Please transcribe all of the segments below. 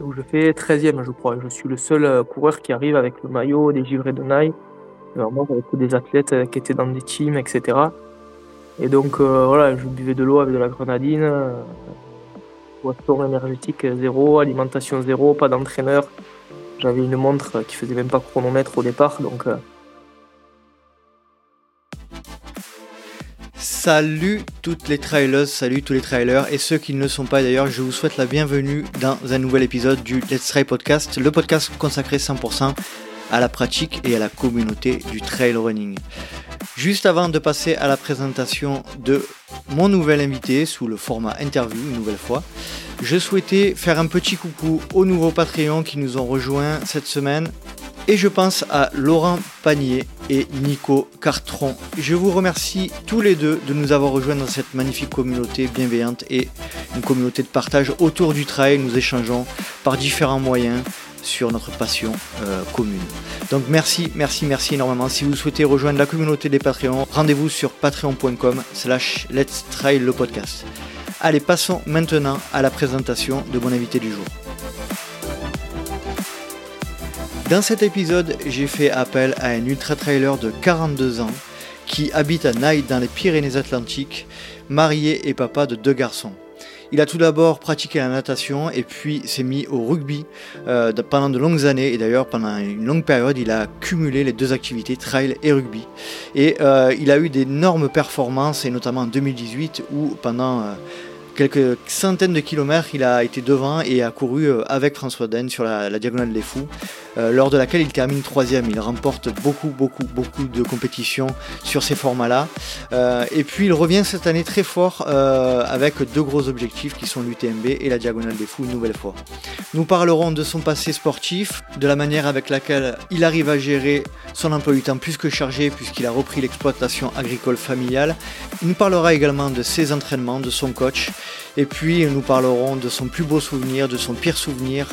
Donc je fais 13e, je crois. Je suis le seul euh, coureur qui arrive avec le maillot des givrés de. Alors moi, j'avais des athlètes euh, qui étaient dans des teams, etc. Et donc euh, voilà, je buvais de l'eau avec de la grenadine, euh, boisson énergétique zéro, alimentation zéro, pas d'entraîneur. J'avais une montre qui faisait même pas chronomètre au départ, donc Salut toutes les trailers, salut tous les trailers et ceux qui ne le sont pas d'ailleurs, je vous souhaite la bienvenue dans un nouvel épisode du Let's Try Podcast, le podcast consacré 100% à la pratique et à la communauté du trail running. Juste avant de passer à la présentation de mon nouvel invité sous le format interview une nouvelle fois, je souhaitais faire un petit coucou aux nouveaux Patreons qui nous ont rejoints cette semaine et je pense à Laurent Panier et Nico Cartron. Je vous remercie tous les deux de nous avoir rejoints dans cette magnifique communauté bienveillante et une communauté de partage autour du trail. Nous échangeons par différents moyens sur notre passion euh, commune. Donc merci, merci, merci énormément. Si vous souhaitez rejoindre la communauté des Patreons, rendez-vous sur patreon.com slash let's try le podcast. Allez, passons maintenant à la présentation de mon invité du jour. Dans cet épisode, j'ai fait appel à un ultra-trailer de 42 ans qui habite à Naï dans les Pyrénées-Atlantiques, marié et papa de deux garçons. Il a tout d'abord pratiqué la natation et puis s'est mis au rugby euh, pendant de longues années. Et d'ailleurs pendant une longue période il a cumulé les deux activités trail et rugby. Et euh, il a eu d'énormes performances et notamment en 2018 où pendant euh, quelques centaines de kilomètres, il a été devant et a couru avec François Den sur la Diagonale des Fous, euh, lors de laquelle il termine troisième. Il remporte beaucoup, beaucoup, beaucoup de compétitions sur ces formats-là. Euh, et puis il revient cette année très fort euh, avec deux gros objectifs qui sont l'UTMB et la Diagonale des Fous une nouvelle fois. Nous parlerons de son passé sportif, de la manière avec laquelle il arrive à gérer son emploi du temps plus que chargé puisqu'il a repris l'exploitation agricole familiale. Il nous parlera également de ses entraînements, de son coach. Et puis nous parlerons de son plus beau souvenir, de son pire souvenir,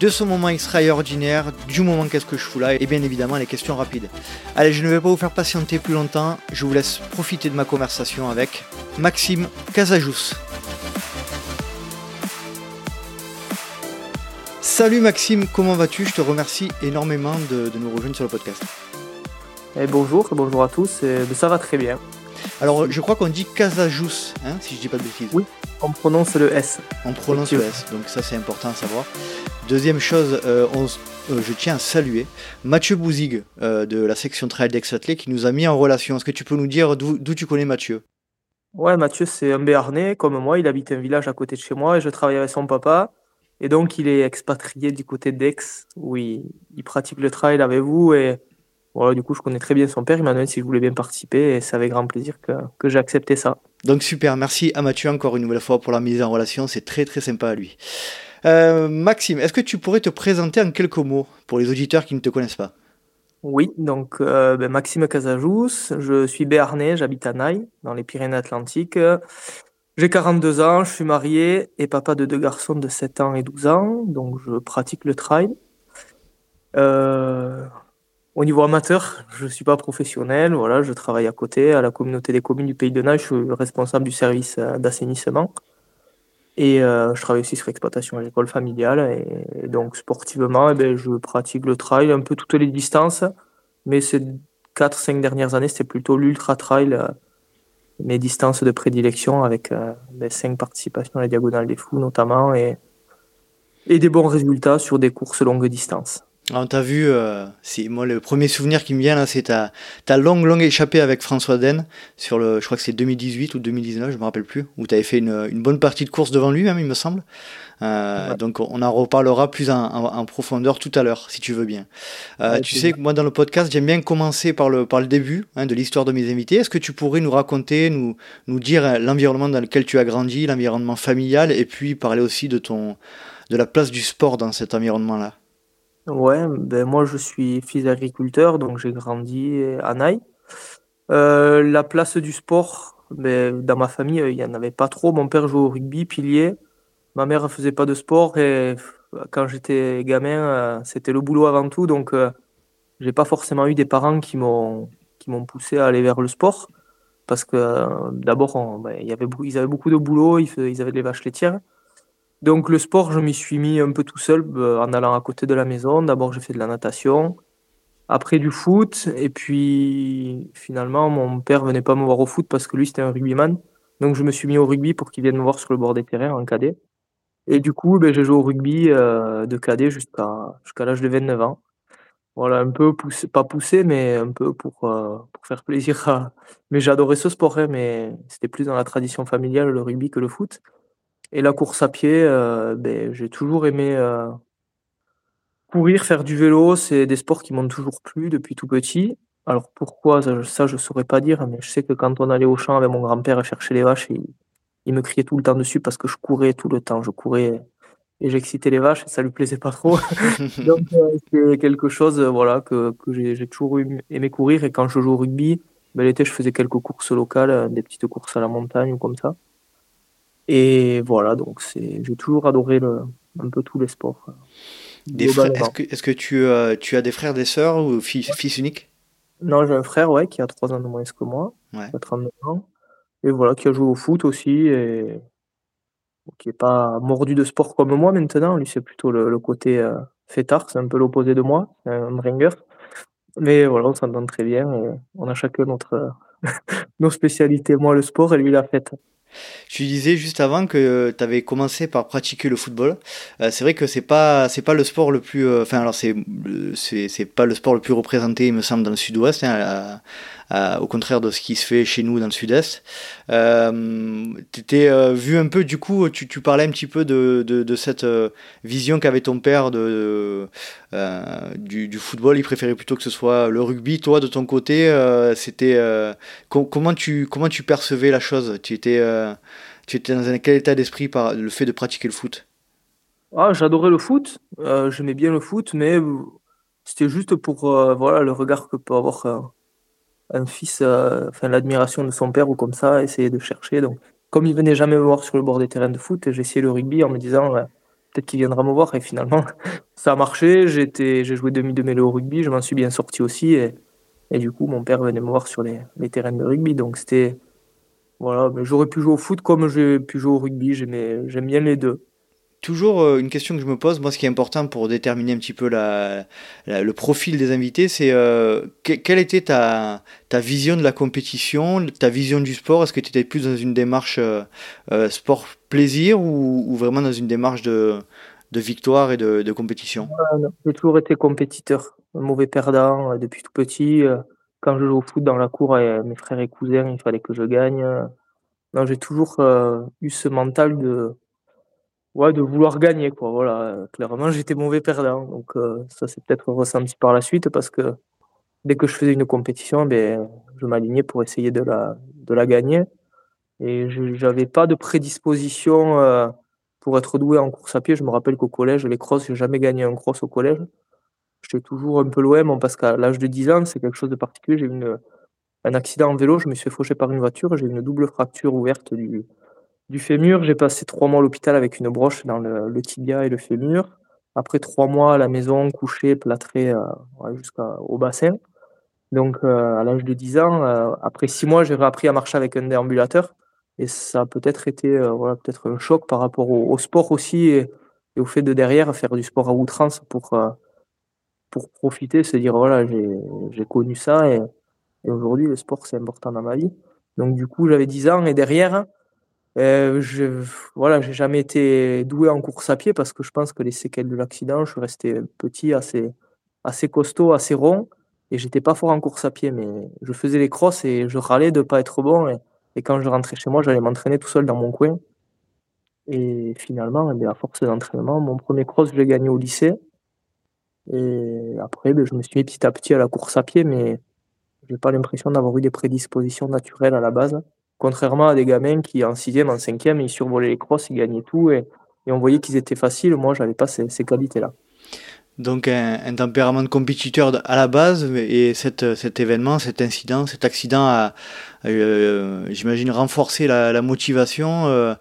de ce moment extraordinaire, du moment qu'est-ce que je fous là, et bien évidemment les questions rapides. Allez, je ne vais pas vous faire patienter plus longtemps, je vous laisse profiter de ma conversation avec Maxime Casajous. Salut Maxime, comment vas-tu? Je te remercie énormément de, de, nous rejoindre sur le podcast. Et bonjour, bonjour à tous, et ça va très bien. Alors je crois qu'on dit Casajous, hein, si je dis pas de bêtises. Oui, on prononce le S. On prononce le S, donc ça c'est important à savoir. Deuxième chose, euh, on, euh, je tiens à saluer Mathieu Bouzig euh, de la section Trail d'Aix-Atlet qui nous a mis en relation. Est-ce que tu peux nous dire d'où tu connais Mathieu? Ouais, Mathieu c'est un Béarnais comme moi, il habite un village à côté de chez moi et je travaille avec son papa. Et donc il est expatrié du côté d'Aix où il, il, pratique le trail avec vous et voilà, du coup je connais très bien son père, il m'a demandé si je voulais bien participer et c'est avec grand plaisir que, que j'ai accepté ça. Donc super, merci à Mathieu encore une nouvelle fois pour la mise en relation, c'est très très sympa à lui. Euh, Maxime, est-ce que tu pourrais te présenter en quelques mots pour les auditeurs qui ne te connaissent pas? Oui, donc euh, ben, Maxime Casajous, je suis béarnais, j'habite à Naï, dans les Pyrénées-Atlantiques. J'ai 42 ans, je suis marié et papa de deux garçons de 7 ans et 12 ans, donc je pratique le trail. Euh, au niveau amateur, je ne suis pas professionnel, voilà, je travaille à côté à la communauté des communes du Pays de Naï, je suis responsable du service d'assainissement. Et euh, je travaille aussi sur l'exploitation agricole familiale. Et, donc, sportivement, eh ben, je pratique le trail un peu toutes les distances. Mais ces 4-5 dernières années, c'était plutôt l'ultra-trail, euh, mes distances de prédilection, avec euh, ben, 5 participations à la Diagonale des Fous notamment, et, et des bons résultats sur des courses longue distance. On t'a vu, euh, moi le premier souvenir qui me vient là, c'est ta, ta longue longue échappée avec François Den sur le, je crois que c'est 2018 ou 2019, je me rappelle plus, où tu avais fait une, une, bonne partie de course devant lui même, il me semble. Euh, ouais. Donc on en reparlera plus en, en, en profondeur tout à l'heure, si tu veux bien. Euh, ouais, tu sais que moi dans le podcast, j'aime bien commencer par le, par le début hein, de l'histoire de mes invités. Est-ce que tu pourrais nous raconter, nous, nous dire l'environnement dans lequel tu as grandi, l'environnement familial, et puis parler aussi de ton, de la place du sport dans cet environnement-là? Ouais, ben moi je suis fils d'agriculteur, donc j'ai grandi à Naï. Euh, la place du sport, ben, dans ma famille, il n'y en avait pas trop. Mon père jouait au rugby, pilier. Ma mère faisait pas de sport et quand j'étais gamin, euh, c'était le boulot avant tout. Donc euh, j'ai pas forcément eu des parents qui m'ont poussé à aller vers le sport parce que d'abord ben, ils avaient beaucoup de boulot, ils avaient des vaches laitières. Donc le sport, je m'y suis mis un peu tout seul euh, en allant à côté de la maison. D'abord, j'ai fait de la natation, après du foot, et puis finalement, mon père venait pas me voir au foot parce que lui, c'était un rugbyman. Donc je me suis mis au rugby pour qu'il vienne me voir sur le bord des terrains en cadet. Et du coup, ben, j'ai joué au rugby euh, de cadet jusqu'à l'âge de 29 ans. Voilà, un peu poussé, pas poussé, mais un peu pour, euh, pour faire plaisir à... Mais j'adorais ce sport, hein, mais c'était plus dans la tradition familiale, le rugby, que le foot. Et la course à pied, euh, ben, j'ai toujours aimé euh, courir, faire du vélo. C'est des sports qui m'ont toujours plu depuis tout petit. Alors pourquoi, ça, je ne saurais pas dire, mais je sais que quand on allait au champ avec mon grand-père chercher les vaches, il, il me criait tout le temps dessus parce que je courais tout le temps. Je courais et j'excitais les vaches et ça lui plaisait pas trop. Donc euh, c'est quelque chose voilà, que, que j'ai toujours aimé courir. Et quand je joue au rugby, ben, l'été, je faisais quelques courses locales, des petites courses à la montagne ou comme ça. Et voilà, donc j'ai toujours adoré le, un peu tous les sports. Frères, est-ce que, est-ce que tu, euh, tu as des frères, des sœurs ou fils, fils unique? Non, j'ai un frère ouais, qui a 3 ans de moins que moi, ouais. qui a 39 ans, et voilà, qui a joué au foot aussi, et qui n'est pas mordu de sport comme moi maintenant. Lui, c'est plutôt le, le côté euh, fêtard, c'est un peu l'opposé de moi, c'est un bringer. Mais voilà, on s'entend très bien, on a chacun notre, nos spécialités. Moi, le sport, et lui, la fête. Tu disais juste avant que tu avais commencé par pratiquer le football. Euh, c'est vrai que c'est pas c'est pas le sport le plus euh, enfin alors c'est c'est pas le sport le plus représenté il me semble dans le sud-ouest hein, au contraire de ce qui se fait chez nous dans le sud-est. Euh, tu étais euh, vu un peu, du coup, tu, parlais un petit peu de, cette euh, vision qu'avait ton père de, euh, du, du, football. Il préférait plutôt que ce soit le rugby. Toi, de ton côté, c'était comment, tu, comment tu percevais la chose? Tu étais, tu étais dans un, quel état d'esprit par le fait de pratiquer le foot? Ah, J'adorais le foot. J'aimais bien le foot, mais c'était juste pour voilà, le regard que peut avoir un fils, euh, enfin l'admiration de son père ou comme ça, essayer de chercher. Donc, comme il venait jamais me voir sur le bord des terrains de foot, j'ai essayé le rugby en me disant peut-être qu'il viendra me voir. Et finalement, ça a marché. J'ai joué demi de mêlée au rugby, je m'en suis bien sorti aussi. Et, et, du coup, mon père venait me voir sur les, les terrains de rugby. Donc c'était voilà, mais j'aurais pu jouer au foot comme j'ai pu jouer au rugby. J'aime bien les deux toujours euh, une question que je me pose, moi ce qui est important pour déterminer un petit peu le profil des invités, c'est euh, quelle était ta, vision de la compétition, ta vision du sport? Est-ce que tu étais plus dans une démarche euh, sport plaisir ou, vraiment dans une démarche de, victoire et de, compétition? J'ai toujours été compétiteur, mauvais perdant depuis tout petit. Quand je joue au foot dans la cour avec mes frères et cousins, il fallait que je gagne. J'ai toujours eu ce mental de ouais, de vouloir gagner, quoi. Voilà, clairement, j'étais mauvais perdant. Donc, euh, ça s'est peut-être ressenti par la suite parce que dès que je faisais une compétition, ben, je m'alignais pour essayer de la, de la gagner. Et je n'avais pas de prédisposition euh, pour être doué en course à pied. Je me rappelle qu'au collège, les crosses, j'ai jamais gagné un cross au collège. J'étais toujours un peu loin, parce qu'à l'âge de 10 ans, c'est quelque chose de particulier. J'ai eu une, un accident en vélo, je me suis faucher par une voiture, j'ai eu une double fracture ouverte du, du fémur, j'ai passé trois mois à l'hôpital avec une broche dans le, tibia et le fémur. Après trois mois à la maison, couché, plâtré euh, jusqu'au bassin. Donc euh, à l'âge de 10 ans, euh, après six mois, j'ai appris à marcher avec un déambulateur. Et ça a peut-être été voilà, peut-être un choc par rapport au, sport aussi et, au fait de derrière faire du sport à outrance pour, pour profiter, se dire voilà, j'ai connu ça et, et aujourd'hui le sport c'est important dans ma vie. Donc du coup j'avais 10 ans et derrière, euh, je voilà, j'ai jamais été doué en course à pied parce que je pense que les séquelles de l'accident, je suis resté petit, assez, assez costaud, assez rond, et j'étais pas fort en course à pied, mais je faisais les crosses et je râlais de pas être bon. Et, quand je rentrais chez moi, j'allais m'entraîner tout seul dans mon coin. Et finalement, eh bien, à force d'entraînement, mon premier cross, je l'ai gagné au lycée. Et après, ben, je me suis mis petit à petit à la course à pied, mais j'ai pas l'impression d'avoir eu des prédispositions naturelles à la base. Contrairement à des gamins qui, en sixième, en cinquième, ils survolaient les crosses, ils gagnaient tout et, et on voyait qu'ils étaient faciles. Moi, j'avais pas ces, ces qualités-là. Donc un, tempérament de compétiteur à la base et cette, cet événement, cet incident, cet accident a, euh, j'imagine, renforcé la, la motivation. Euh,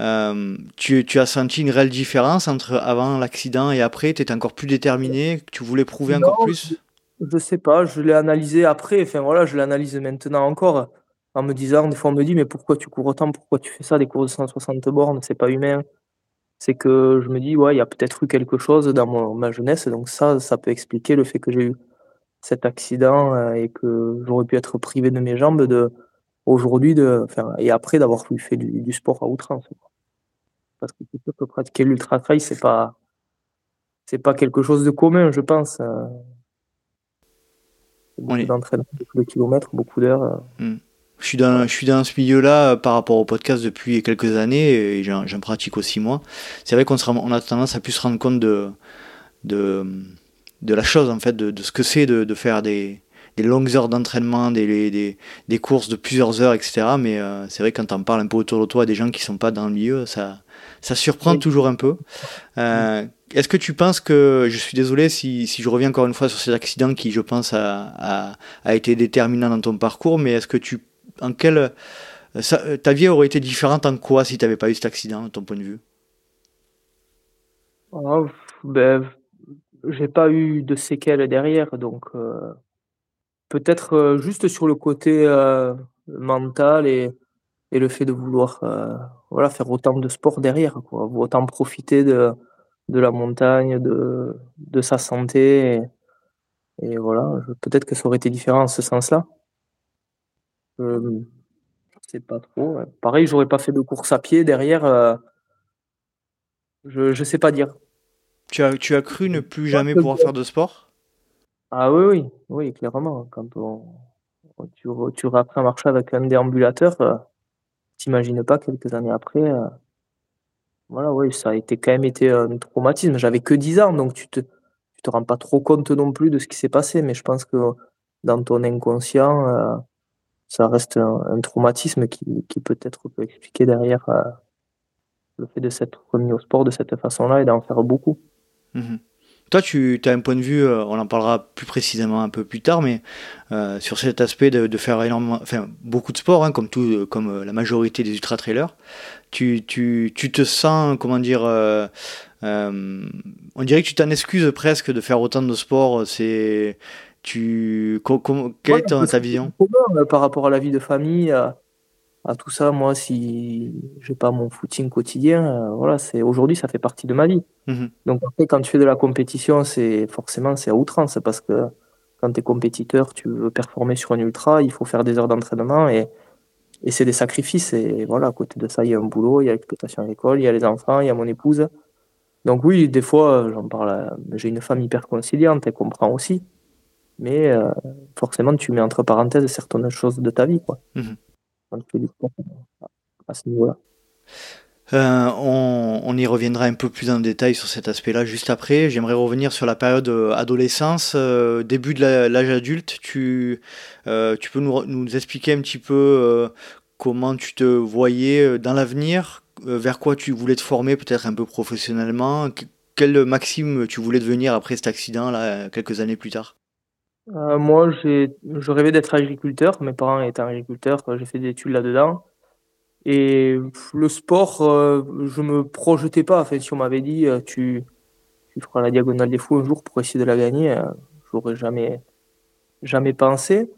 euh, tu, tu, as senti une réelle différence entre avant l'accident et après? Tu étais encore plus déterminé? Tu voulais prouver encore plus? Je sais pas, je l'ai analysé après. Enfin voilà, je l'analyse maintenant encore en me disant, des fois on me dit, mais pourquoi tu cours autant, pourquoi tu fais ça, des courses de 160 bornes, c'est pas humain. c'est que je me dis: «Ouais, il y a peut-être eu quelque chose dans mon ma jeunesse», donc ça, ça peut expliquer le fait que j'ai eu cet accident, heu, et que j'aurais pu être privé de mes jambes de aujourd'hui de et après d'avoir fait du du sport à outrance. Parce que c'est sûr que pratiquer l'ultra trail, c'est pas c'est pas quelque chose de commun, je pense, heu beaucoup Oui. d'entraînement, beaucoup de kilomètres, beaucoup d'heures, heu. Je suis dans je suis dans ce milieu-là, heu, par rapport au podcast depuis quelques années et j'en pratique aussi moi. C'est vrai qu'on on a tendance à plus se rendre compte de de, de la chose en fait, de de ce que c'est de de faire des des longues heures d'entraînement, des les des des courses de plusieurs heures et cetera, mais heu, c'est vrai quand tu en parles un peu autour de toi à des gens qui sont pas dans le milieu, ça ça surprend Oui. toujours un peu. Heu, est-ce que tu penses que je suis désolé si si je reviens encore une fois sur cet accident qui, je pense, a a a été déterminant dans ton parcours, mais est-ce que tu en quel, heu, ça, heu, ta vie aurait été différente en quoi si tu avais pas eu cet accident, de ton point de vue? Oh beh, j'ai pas eu de séquelles derrière donc heu, peut-être, juste sur le côté, mental et et le fait de vouloir, voilà, faire autant de sport derrière, quoi. Autant profiter de de la montagne, de de sa santé et voilà, peut-être que ça aurait été différent en ce sens-là. Hem, je sais pas trop, ouais. Pareil, j'aurais pas fait de course à pied derrière, heu je je sais pas dire. Tu as tu as cru ne plus jamais pouvoir faire de sport? Ah oui, oui, oui, clairement. Quand on tu tu réapprends à marcher avec un déambulateur, heu, tu imagines pas quelques années après, heu voilà, oui, ça a été quand même été un traumatisme. J'avais que 10 ans, donc tu te tu te rends pas trop compte non plus de ce qui s'est passé, mais je pense que dans ton inconscient, ça reste un traumatisme qui peut-être peut expliquer derrière, heu, le fait de s'être remis au sport de cette façon-là et d'en faire beaucoup. Mmh mh. Toi, tu as un point de vue, heu, on en parlera plus précisément un peu plus tard, mais heu, sur cet aspect de faire énormément enfin beaucoup de sport, hein, comme tout, comme, la majorité des ultra trailers. Tu te sens, comment dire, on dirait que tu t'en excuses presque de faire autant de sport, c'est tu co quelle est ton ta vision? par rapport à la vie de famille, à à tout ça, moi, si j'ai pas mon footing quotidien, heu, voilà, c'est aujourd'hui, ça fait partie de ma vie. Mmh mh. Donc après, quand tu fais de la compétition, c'est forcément, c'est à outrance parce que quand tu es compétiteur, tu veux performer sur un ultra, il faut faire des heures d'entraînement et et c'est des sacrifices et voilà, à côté de ça, il y a un boulot, il y a l'exploitation agricole, il y a les enfants, il y a mon épouse. Donc oui, des fois, j'en parle à j'ai une femme hyper conciliante, elle comprend aussi, mais heu, forcément, tu mets entre parenthèses certaines choses de ta vie, quoi. Mmh mh. Quand tu fais du sport, à ce niveau-là. Heu, on on y reviendra un peu plus en détail sur cet aspect-là juste après. J'aimerais revenir sur la période, heu, adolescence, début de l'a l'âge adulte. Tu, tu peux nous nous expliquer un petit peu, comment tu te voyais, dans l'avenir? Vers quoi tu voulais te former peut-être un peu professionnellement? Q quel, heu, Maxime tu voulais devenir après cet accident-là, quelques années plus tard? Heu, moi, je rêvais d'être agriculteur. Mes parents étaient agriculteurs, j'ai fait des études là-dedans et le sport, heu, je me projetais pas. Si on m'avait dit, heu: «Tu tu feras la Diagonale des Fous un jour pour essayer de la gagner», j'aurais jamais jamais pensé.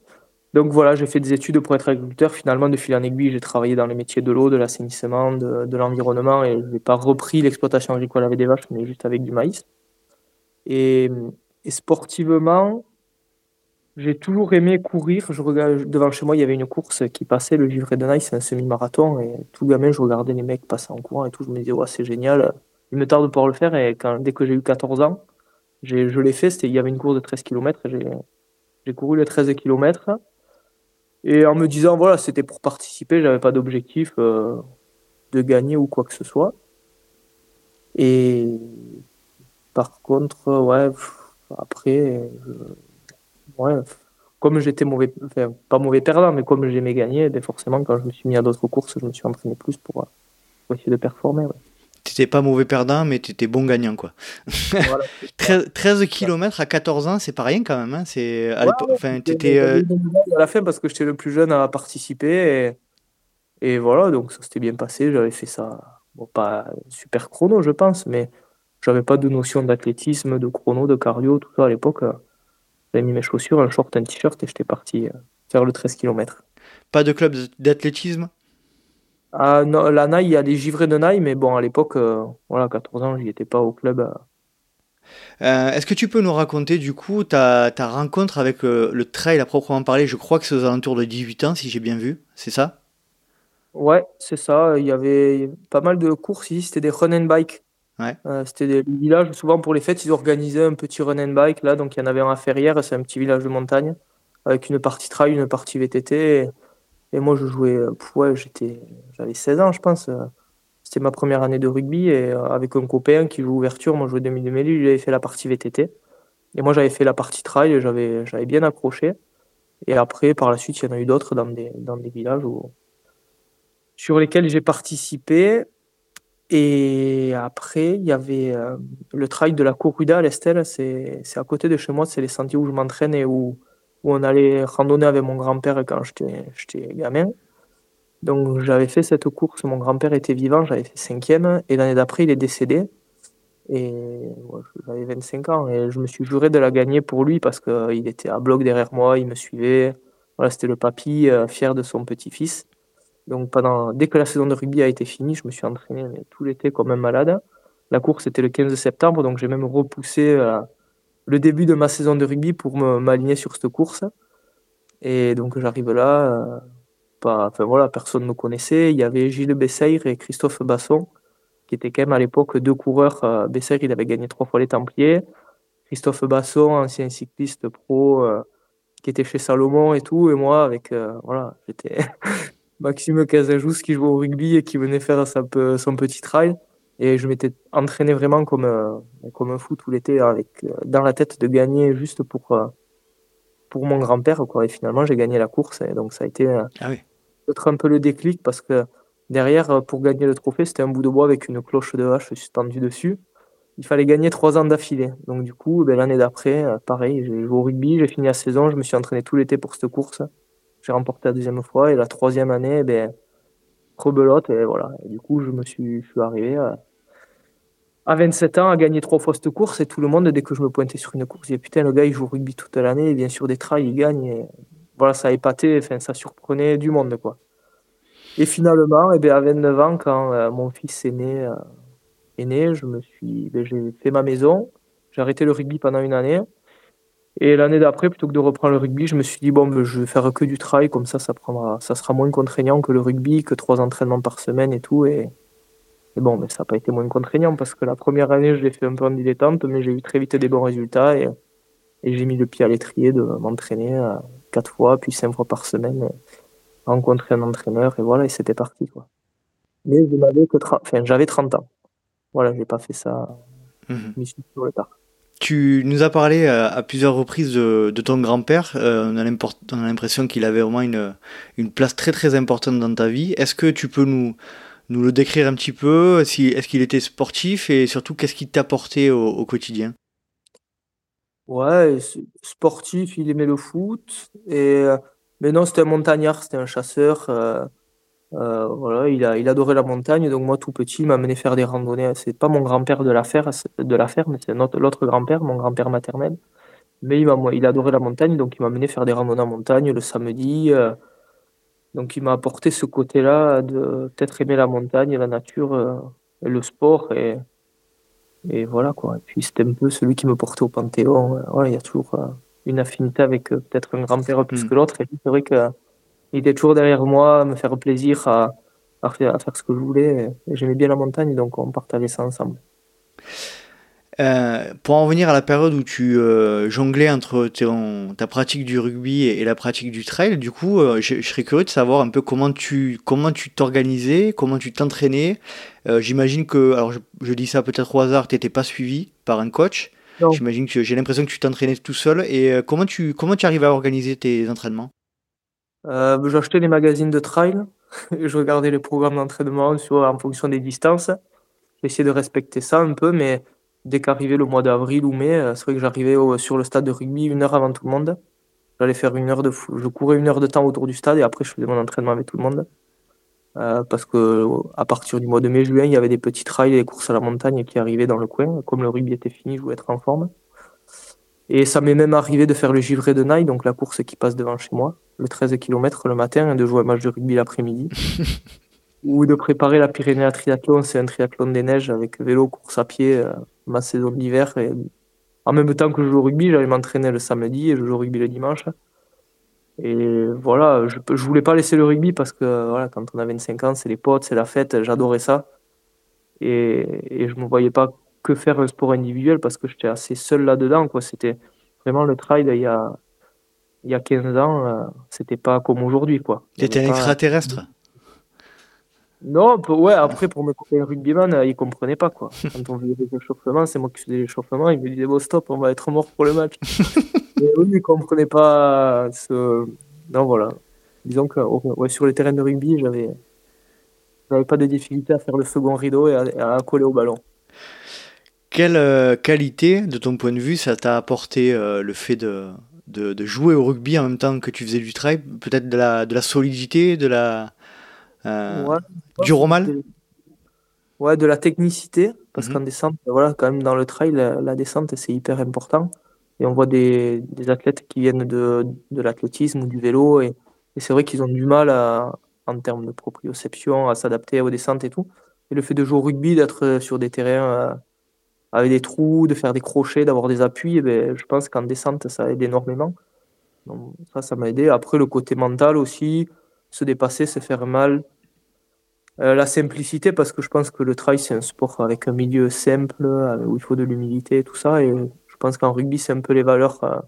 Donc voilà, j'ai fait des études pour être agriculteur. Finalement, de fil en aiguille, j'ai travaillé dans les métiers de l'eau, de l'assainissement, de l'environnement et j'ai pas repris l'exploitation agricole avec des vaches, mais juste avec du maïs et sportivement j'ai toujours aimé courir. Je rega devant chez moi, il y avait une course qui passait, le Givre Denai, c'est un semi-marathon. Et tout gamin, je regardais les mecs passer en courant et tout, je me disais: «Ouais, c'est génial, il me tarde de pouvoir le faire» et quand dès que j'ai eu 14 ans, je l'ai fait. Il y avait une course de 13 kilomètres et j'ai couru les 13 kilomètres. Et en me disant, voilà, c'était pour participer, j'avais pas d'objectif, heu, de gagner ou quoi que ce soit. Et par contre, ouais, après, ouais, comme j'étais mauvais enfin, pas mauvais perdant, mais comme j'aimais gagner, beh, forcément, quand je me suis mis à d'autres courses, je me suis entraîné plus pour, pour essayer de performer, ouais. Tu étais pas mauvais perdant, mais tu étais bon gagnant, quoi. Voilà, c'est ça. 13- 13 kilomètres à 14 ans, c'est pas rien quand même, hein? C'est à Ouais, enfin, tu c'était étais, j'avais heu eu des médailles à la fin parce que j'étais le plus jeune à participer et et voilà, donc ça s'était bien passé. J'avais fait ça, bon, pas super chrono, je pense, mais j'avais pas de notion d'athlétisme, de chrono, de cardio, tout ça à l'époque, heu, j'avais mis mes chaussures, un short, un t-shirt et j'étais parti, heu, faire le 13 kilomètres. Pas de club d'athlétisme? Ah, non, la naille, il y a des givrés de naille, mais bon, à l'époque, euh, voilà, 14 ans, j'y étais pas au club. euh. Euh, Est-ce que tu peux nous raconter du coup ta, ta rencontre avec le, le trail à proprement parler? Je crois que c'est aux alentours de 18 ans, si j'ai bien vu, c'est ça? Ouais, c'est ça. Il y avait pas mal de courses ici, c'était des run and bike. Euh, c'était des villages, souvent pour les fêtes, ils organisaient un petit run and bike là, donc il y en avait un à Ferrières, c'est un petit village de montagne, avec une partie trail, une partie VTT. Et, moi, je jouais, euh, j'étais, j'avais 16 ans, je pense. euh, C'était ma première année de rugby et avec un copain qui joue ouverture, moi je jouais demi de mêlée, lui il avait fait la partie VTT. Et moi j'avais fait la partie trail et j'avais, j'avais bien accroché. Et après, par la suite, il y en a eu d'autres dans des, dans des villages où, sur lesquels j'ai participé. Et après, il y avait euh, le trail de la Corrida à l'Estelle. C'est, à côté de chez moi, c'est les sentiers où je m'entraîne et où, on allait randonner avec mon grand-père quand j'étais, gamin. Donc j'avais fait cette course, mon grand-père était vivant, j'avais fait cinquième. Et l'année d'après, il est décédé. Et j'avais 25 ans et je me suis juré de la gagner pour lui parce qu'il était à bloc derrière moi, il me suivait. Voilà, c'était le papy, euh, fier de son petit-fils. Donc pendant, dès que la saison de rugby a été finie, je me suis entraîné tout l'été comme un malade. La course était le 15 septembre, donc j'ai même repoussé euh, le début de ma saison de rugby pour m'aligner sur cette course. Et donc j'arrive là, euh, pas, enfin voilà, personne ne me connaissait. Il y avait Gilles Bessayre et Christophe Basson, qui étaient quand même à l'époque deux coureurs. Euh, il avait gagné trois fois les Templiers. Christophe Basson, ancien cycliste pro, euh, qui était chez Salomon et tout. Et moi, avec, voilà, j'étais Maxime Casajous qui jouait au rugby et qui venait faire sa son petit trail. Et je m'étais entraîné vraiment comme, euh, comme un fou tout l'été, avec euh, dans la tête de gagner juste pour, euh, pour mon grand-père. Quoi. Et finalement, j'ai gagné la course. Et donc, ça a été Ah oui. peut-être un peu le déclic parce que derrière, pour gagner le trophée, c'était un bout de bois avec une cloche de hache suspendue dessus. Il fallait gagner trois ans d'affilée. Donc, du coup, ben, l'année d'après, pareil, j'ai joué au rugby, j'ai fini la saison, je me suis entraîné tout l'été pour cette course. J'ai remporté la deuxième fois et la troisième année, ben, rebelote. Et voilà. Et du coup, je me suis, arrivé à, à 27 ans à gagner trois fois cette course et tout le monde, dès que je me pointais sur une course, il disait putain, le gars, il joue rugby toute l'année, bien sûr, des trails, il gagne. Et voilà, ça a épaté, enfin, ça surprenait du monde, quoi. Et finalement, eh ben, à 29 ans, quand euh, mon fils est né, euh, est né, je me suis, ben, j'ai fait ma maison, j'ai arrêté le rugby pendant une année. Et l'année d'après, plutôt que de reprendre le rugby, je me suis dit, bon, ben, je vais faire que du trail, comme ça, ça prendra, ça sera moins contraignant que le rugby, que trois entraînements par semaine et tout. Et, et bon, ben, ça n'a pas été moins contraignant parce que la première année, je l'ai fait un peu en dilettante, mais j'ai eu très vite des bons résultats et, et j'ai mis le pied à l'étrier de m'entraîner euh, quatre fois, puis cinq fois par semaine, euh, rencontrer un entraîneur et voilà, et c'était parti, quoi. Mais je n'avais que 30, enfin, j'avais 30 ans. Voilà, j'ai pas fait ça, Mhm. je m'y suis sur le tard. Tu nous as parlé euh, à plusieurs reprises de, ton grand-père. Euh, on a l'impression qu'il avait vraiment une, place très très importante dans ta vie. Est-ce que tu peux nous, le décrire un petit peu? Est-ce qu'il était sportif? Et surtout qu'est-ce qu'il t'apportait au, au quotidien? Ouais, sportif, il aimait le foot. Et, euh, mais non, c'était un montagnard, c'était un chasseur. Euh, voilà, il a, il adorait la montagne. Donc moi, tout petit, il m'a amené faire des randonnées. C'est pas mon grand-père de la fer- de la ferme, c'est l'autre grand-père, mon grand-père maternel. Mais il m'a, il adorait la montagne, donc il m'a amené faire des randonnées en montagne le samedi. euh, donc il m'a apporté ce côté-là de peut-être aimer la montagne, la nature, euh, et le sport. Et, et voilà quoi. Et puis c'était un peu celui qui me portait au Panthéon. Voilà, il y a toujours une affinité avec peut-être un grand-père plus Mm. que l'autre. Et c'est vrai qu'il était toujours derrière moi, à me faire plaisir, à, à faire, à faire ce que je voulais. J'aimais bien la montagne, donc on partageait ça ensemble. Euh, pour en venir à la période où tu euh, jonglais entre ton- ta pratique du rugby et, et la pratique du trail, du coup, euh, je, je serais curieux de savoir un peu comment tu comment tu t'organisais, comment tu t'entraînais. J'imagine que, alors je, je dis ça peut-être au hasard, tu n'étais pas suivi par un coach. J'imagine que j'ai l'impression que tu t'entraînais tout seul. Et comment tu comment tu arrivais à organiser tes entraînements? Euh, J'achetais les magazines de trail, je regardais les programmes d'entraînement en fonction des distances. J'essayais de respecter ça un peu, mais dès qu'arrivait le mois d'avril ou mai, euh, c'est vrai que j'arrivais sur le stade de rugby une heure avant tout le monde. J'allais faire une heure de je courais une heure de temps autour du stade et après je faisais mon entraînement avec tout le monde. Euh, parce que à partir du mois de mai-juin, il y avait des petits trails et des courses à la montagne qui arrivaient dans le coin. Comme le rugby était fini, je voulais être en forme. Et ça m'est même arrivé de faire le givré de Naï, donc la course qui passe devant chez moi, le 13 km le matin, et de jouer un match de rugby l'après-midi. ou de préparer la Pyrénées à triathlon. C'est un triathlon des neiges avec vélo, course à pied, euh, ma saison d'hiver. Et en même temps que je joue au rugby, j'allais m'entraîner le samedi et je joue au rugby le dimanche. Et voilà, je, je voulais pas laisser le rugby parce que voilà, quand on a 25 ans, c'est les potes, c'est la fête, j'adorais ça. Et, et je me voyais pas que faire un sport individuel parce que j'étais assez seul là-dedans. Quoi. C'était vraiment le trail il y a, il y a 15 ans, euh, c'était pas comme aujourd'hui. quoi. T'étais un extraterrestre? Non, ouais, après pour me couper un rugbyman, euh, il comprenait pas. quoi. Quand on faisait des échauffements, c'est moi qui faisais l'échauffement, il me disait bon stop, on va être mort pour le match. Et eux, ils comprenaient pas ce. Non, voilà. Disons que ouais, sur les terrains de rugby, j'avais j'avais pas de difficulté à faire le second rideau et à, à coller au ballon. Quelle euh, qualité, de ton point de vue, ça t'a apporté euh, le fait de, de, de, jouer au rugby en même temps que tu faisais du trail Peut-être de la, de la solidité, de la, euh, Ouais, du romal Ouais, de la technicité, parce Mhm. qu'en descente, voilà, quand même dans le trail, la, la descente, c'est hyper important. Et on voit des, des athlètes qui viennent de, de l'athlétisme ou du vélo, et, et c'est vrai qu'ils ont du mal à, en termes de proprioception, à s'adapter aux descentes et tout. Et le fait de jouer au rugby, d'être sur des terrains euh, avec des trous, de faire des crochets, d'avoir des appuis, eh ben, je pense qu'en descente, ça aide énormément. Donc, ça, ça m'a aidé. Après, le côté mental aussi, se dépasser, se faire mal. Euh, la simplicité, parce que je pense que le trail, c'est un sport avec un milieu simple, euh, où il faut de l'humilité et tout ça. Et je pense qu'en rugby, c'est un peu les valeurs, euh,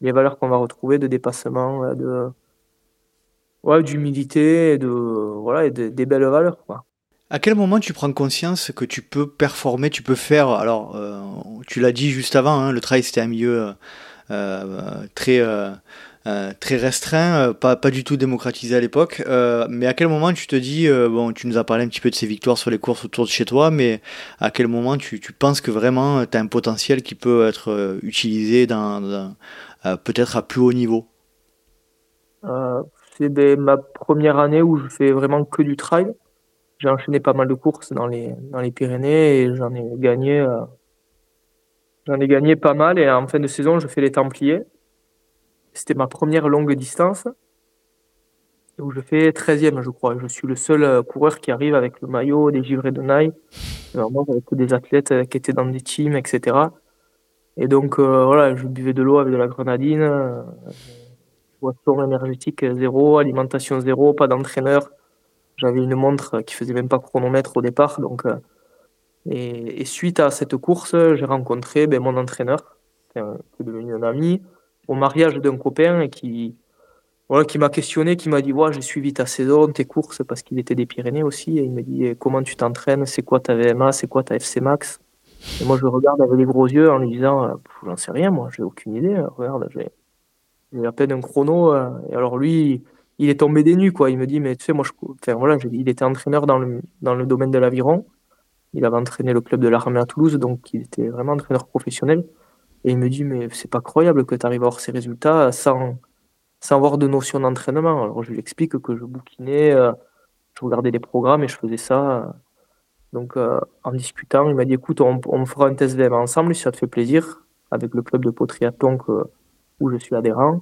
les valeurs qu'on va retrouver de dépassement, de, ouais, d'humilité, et de, voilà, et de- des belles valeurs, quoi. À quel moment tu prends conscience que tu peux performer, tu peux faire, alors euh, tu l'as dit juste avant, hein, le trail c'était un milieu euh, euh, très, restreint, pas, du tout démocratisé à l'époque, mais à quel moment tu te dis, bon tu nous as parlé un petit peu de ces victoires sur les courses autour de chez toi, mais à quel moment tu, penses que vraiment tu as un potentiel qui peut être utilisé dans, peut-être à plus haut niveau? C'est ma première année où je fais vraiment que du trail. J'ai enchaîné pas mal de courses dans les, dans les Pyrénées et j'en ai gagné, euh, j'en ai gagné pas mal. Et en fin de saison, je fais les Templiers. C'était ma première longue distance où je fais 13e, je crois. Je suis le seul euh, coureur qui arrive avec le maillot des givrés de Naï. Vraiment, avec des athlètes euh, qui étaient dans des teams, etc. Et donc, voilà, je buvais de l'eau avec de la grenadine, boisson énergétique zéro, alimentation zéro, pas d'entraîneur. J'avais une montre qui faisait même pas chronomètre au départ. Donc, euh, et, suite à cette course, j'ai rencontré ben, mon entraîneur, qui est devenu un ami, au mariage d'un copain qui, voilà, qui m'a questionné, qui m'a dit ouais, J'ai suivi ta saison, tes courses, parce qu'il était des Pyrénées aussi. Et il me dit Eh, Comment tu t'entraînes C'est quoi ta VMA C'est quoi ta FC Max? Et moi, je regarde avec les gros yeux en lui disant euh, J'en sais rien, moi, j'ai aucune idée. Regarde, j'ai à peine un chrono. euh. Et alors, lui, il est tombé des nues, quoi. Il me dit Mais tu sais, moi, je... voilà, il était entraîneur dans le, dans le domaine de l'aviron. Il avait entraîné le club de l'armée à Toulouse, donc il était vraiment entraîneur professionnel. Et il me dit, mais c'est pas croyable que tu arrives à avoir ces résultats sans, sans avoir de notion d'entraînement. Alors je lui explique que je bouquinais, euh, je regardais les programmes et je faisais ça. Donc euh, en discutant, il m'a dit, écoute, on, on fera un test VM ensemble si ça te fait plaisir, avec le club de potriathlon que- où je suis adhérent.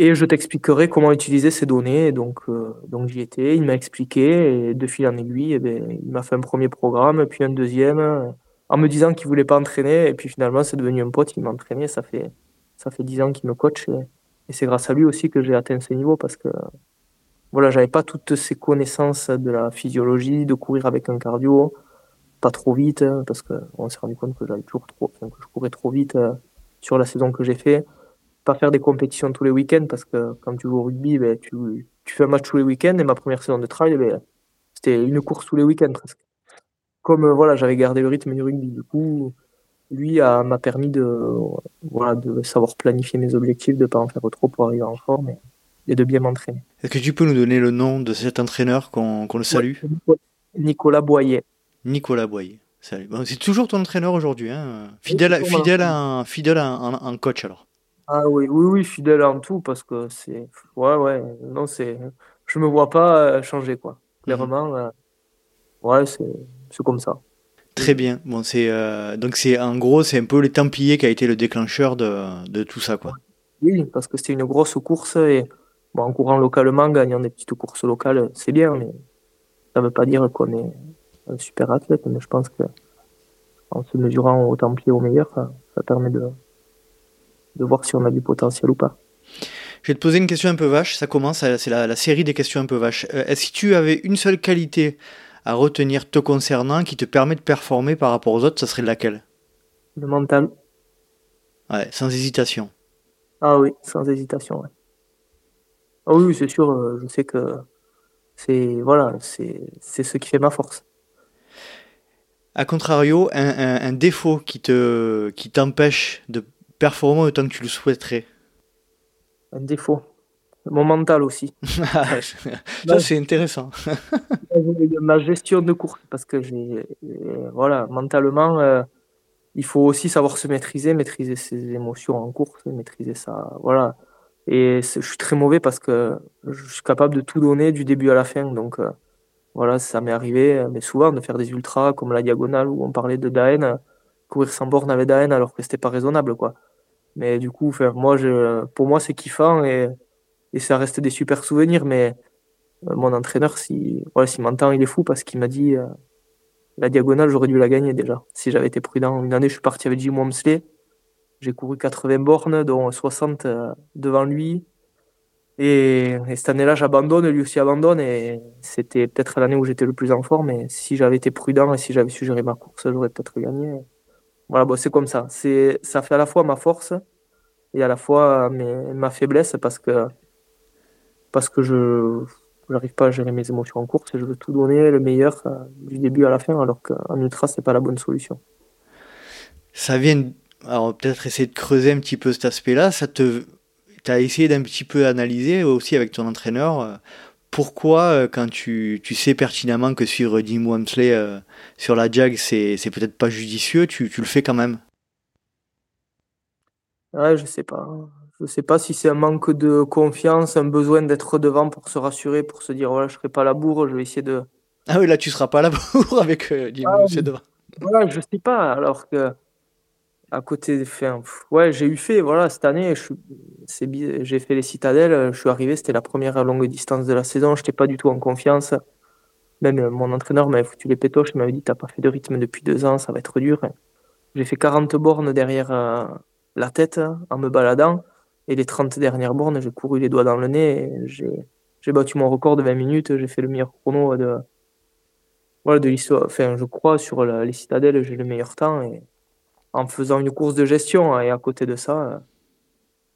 Et je t'expliquerai comment utiliser ces données. Donc, euh, donc j'y étais, il m'a expliqué, et de fil en aiguille, eh ben, il m'a fait un premier programme, puis un deuxième, euh, en me disant qu'il voulait pas entraîner, et puis finalement c'est devenu un pote, il m'a entraîné, ça fait, ça fait 10 ans qu'il me coach, et, c'est grâce à lui aussi que j'ai atteint ce niveau, parce que voilà, j'avais pas toutes ces connaissances de la physiologie, de courir avec un cardio, pas trop vite, hein, parce qu'on s'est rendu compte que j'avais toujours trop, que je courais trop vite euh, sur la saison que j'ai fait pas faire des compétitions tous les week-ends parce que quand tu joues au rugby, ben, tu, tu fais un match tous les week-ends et ma première saison de trail, ben, c'était une course tous les week-ends presque. Comme euh, voilà, j'avais gardé le rythme du rugby, du coup, lui m'a permis de, voilà, de savoir planifier mes objectifs, de pas en faire trop pour arriver en forme et, et de bien m'entraîner. Est-ce que tu peux nous donner le nom de cet entraîneur qu'on qu'on le salue? Nicolas Boyer. Nicolas Boyer. Bon, c'est toujours ton entraîneur aujourd'hui, hein? Fidèle, mon fidèle, en, fidèle en, en- en coach alors. Ah oui, oui, oui, fidèle en tout parce que c'est, ouais, ouais, non, c'est, je me vois pas euh, changer quoi. Clairement, euh, ouais, c'est, comme ça. Très bien. Bon, c'est euh, donc c'est en gros c'est un peu les Templiers qui a été le déclencheur de, de tout ça quoi. Oui, parce que c'était une grosse course et bon, en courant localement, gagnant des petites courses locales, c'est bien, mais Ça veut pas dire qu'on est un super athlète, mais je pense que en se mesurant au templier au meilleur, ça, permet de, de voir si on a du potentiel ou pas. Je vais te poser une question un peu vache, ça commence, c'est la, série des questions un peu vaches. Euh, est-ce que tu avais une seule qualité à retenir te concernant qui te permet de performer par rapport aux autres, ça serait laquelle? Le mental. Ouais, sans hésitation. Ah oui, sans hésitation, ouais. Ah oui, c'est sûr, euh, je sais que c'est voilà, c'est ce qui fait ma force. A contrario, un, défaut qui te qui t'empêche de performer autant que tu le souhaiterais. Un défaut. Mon mental aussi. Ça, c'est intéressant. ma gestion de course, parce que j'ai, voilà, mentalement, euh, il faut aussi savoir se maîtriser, maîtriser ses émotions en course, maîtriser ça, voilà. Et je suis très mauvais parce que je suis capable de tout donner du début à la fin. Donc euh, voilà, ça m'est arrivé, mais souvent de faire des ultras comme la diagonale où on parlait de Daen, courir sans borne avec Daen alors que c'était pas raisonnable quoi. Mais du coup, moi, je, pour moi, c'est kiffant et, et, ça reste des super souvenirs. Mais euh, mon entraîneur, si, voilà, s'il m'entend, il est fou parce qu'il m'a dit euh, la diagonale, j'aurais dû la gagner déjà si j'avais été prudent. Une année, je suis parti avec Jim Wamsley j'ai couru 80 bornes, dont 60 euh, devant lui. Et, cette année-là, j'abandonne, lui aussi abandonne. Et c'était peut-être l'année où j'étais le plus en forme. Mais si j'avais été prudent et si j'avais su gérer ma course, j'aurais peut-être gagné. Voilà, bon, c'est comme ça. C'est, ça fait à la fois ma force et à la fois ma faiblesse parce que, parce que je n'arrive pas à gérer mes émotions en course et je veux tout donner, le meilleur euh, du début à la fin, alors qu'en ultra, c'est pas la bonne solution. Ça vient alors peut-être essayer de creuser un petit peu cet aspect-là. Ça te, as essayé d'un petit peu analyser aussi avec ton entraîneur euh, pourquoi euh, quand tu, tu, sais pertinemment que suivre Jim Wamsley euh, sur la Jag c'est, c'est peut-être pas judicieux, tu, tu, le fais quand même? Ouais, je sais pas. Je sais pas si c'est un manque de confiance, un besoin d'être devant pour se rassurer, pour se dire voilà, je serai pas la bourre, je vais essayer de. Ah oui, là tu seras pas la bourre avec Jim ah, Wamsley devant. Ouais, je sais pas. Alors que à côté, enfin, ouais, j'ai eu fait, voilà, cette année, j'ai fait les citadelles, je suis arrivé, c'était la première longue distance de la saison, je n'étais pas du tout en confiance. Même euh, mon entraîneur m'avait foutu les pétoches, il m'avait dit, t'as pas fait de rythme depuis deux ans, ça va être dur. J'ai fait 40 bornes derrière euh, la tête en me baladant, et les 30 dernières bornes, j'ai couru les doigts dans le nez, j'ai battu mon record de 20 minutes, j'ai fait le meilleur chrono de, voilà, de l'histoire, enfin, je crois, sur les citadelles, j'ai le meilleur temps, en faisant une course de gestion. Hein, et à côté de ça, euh,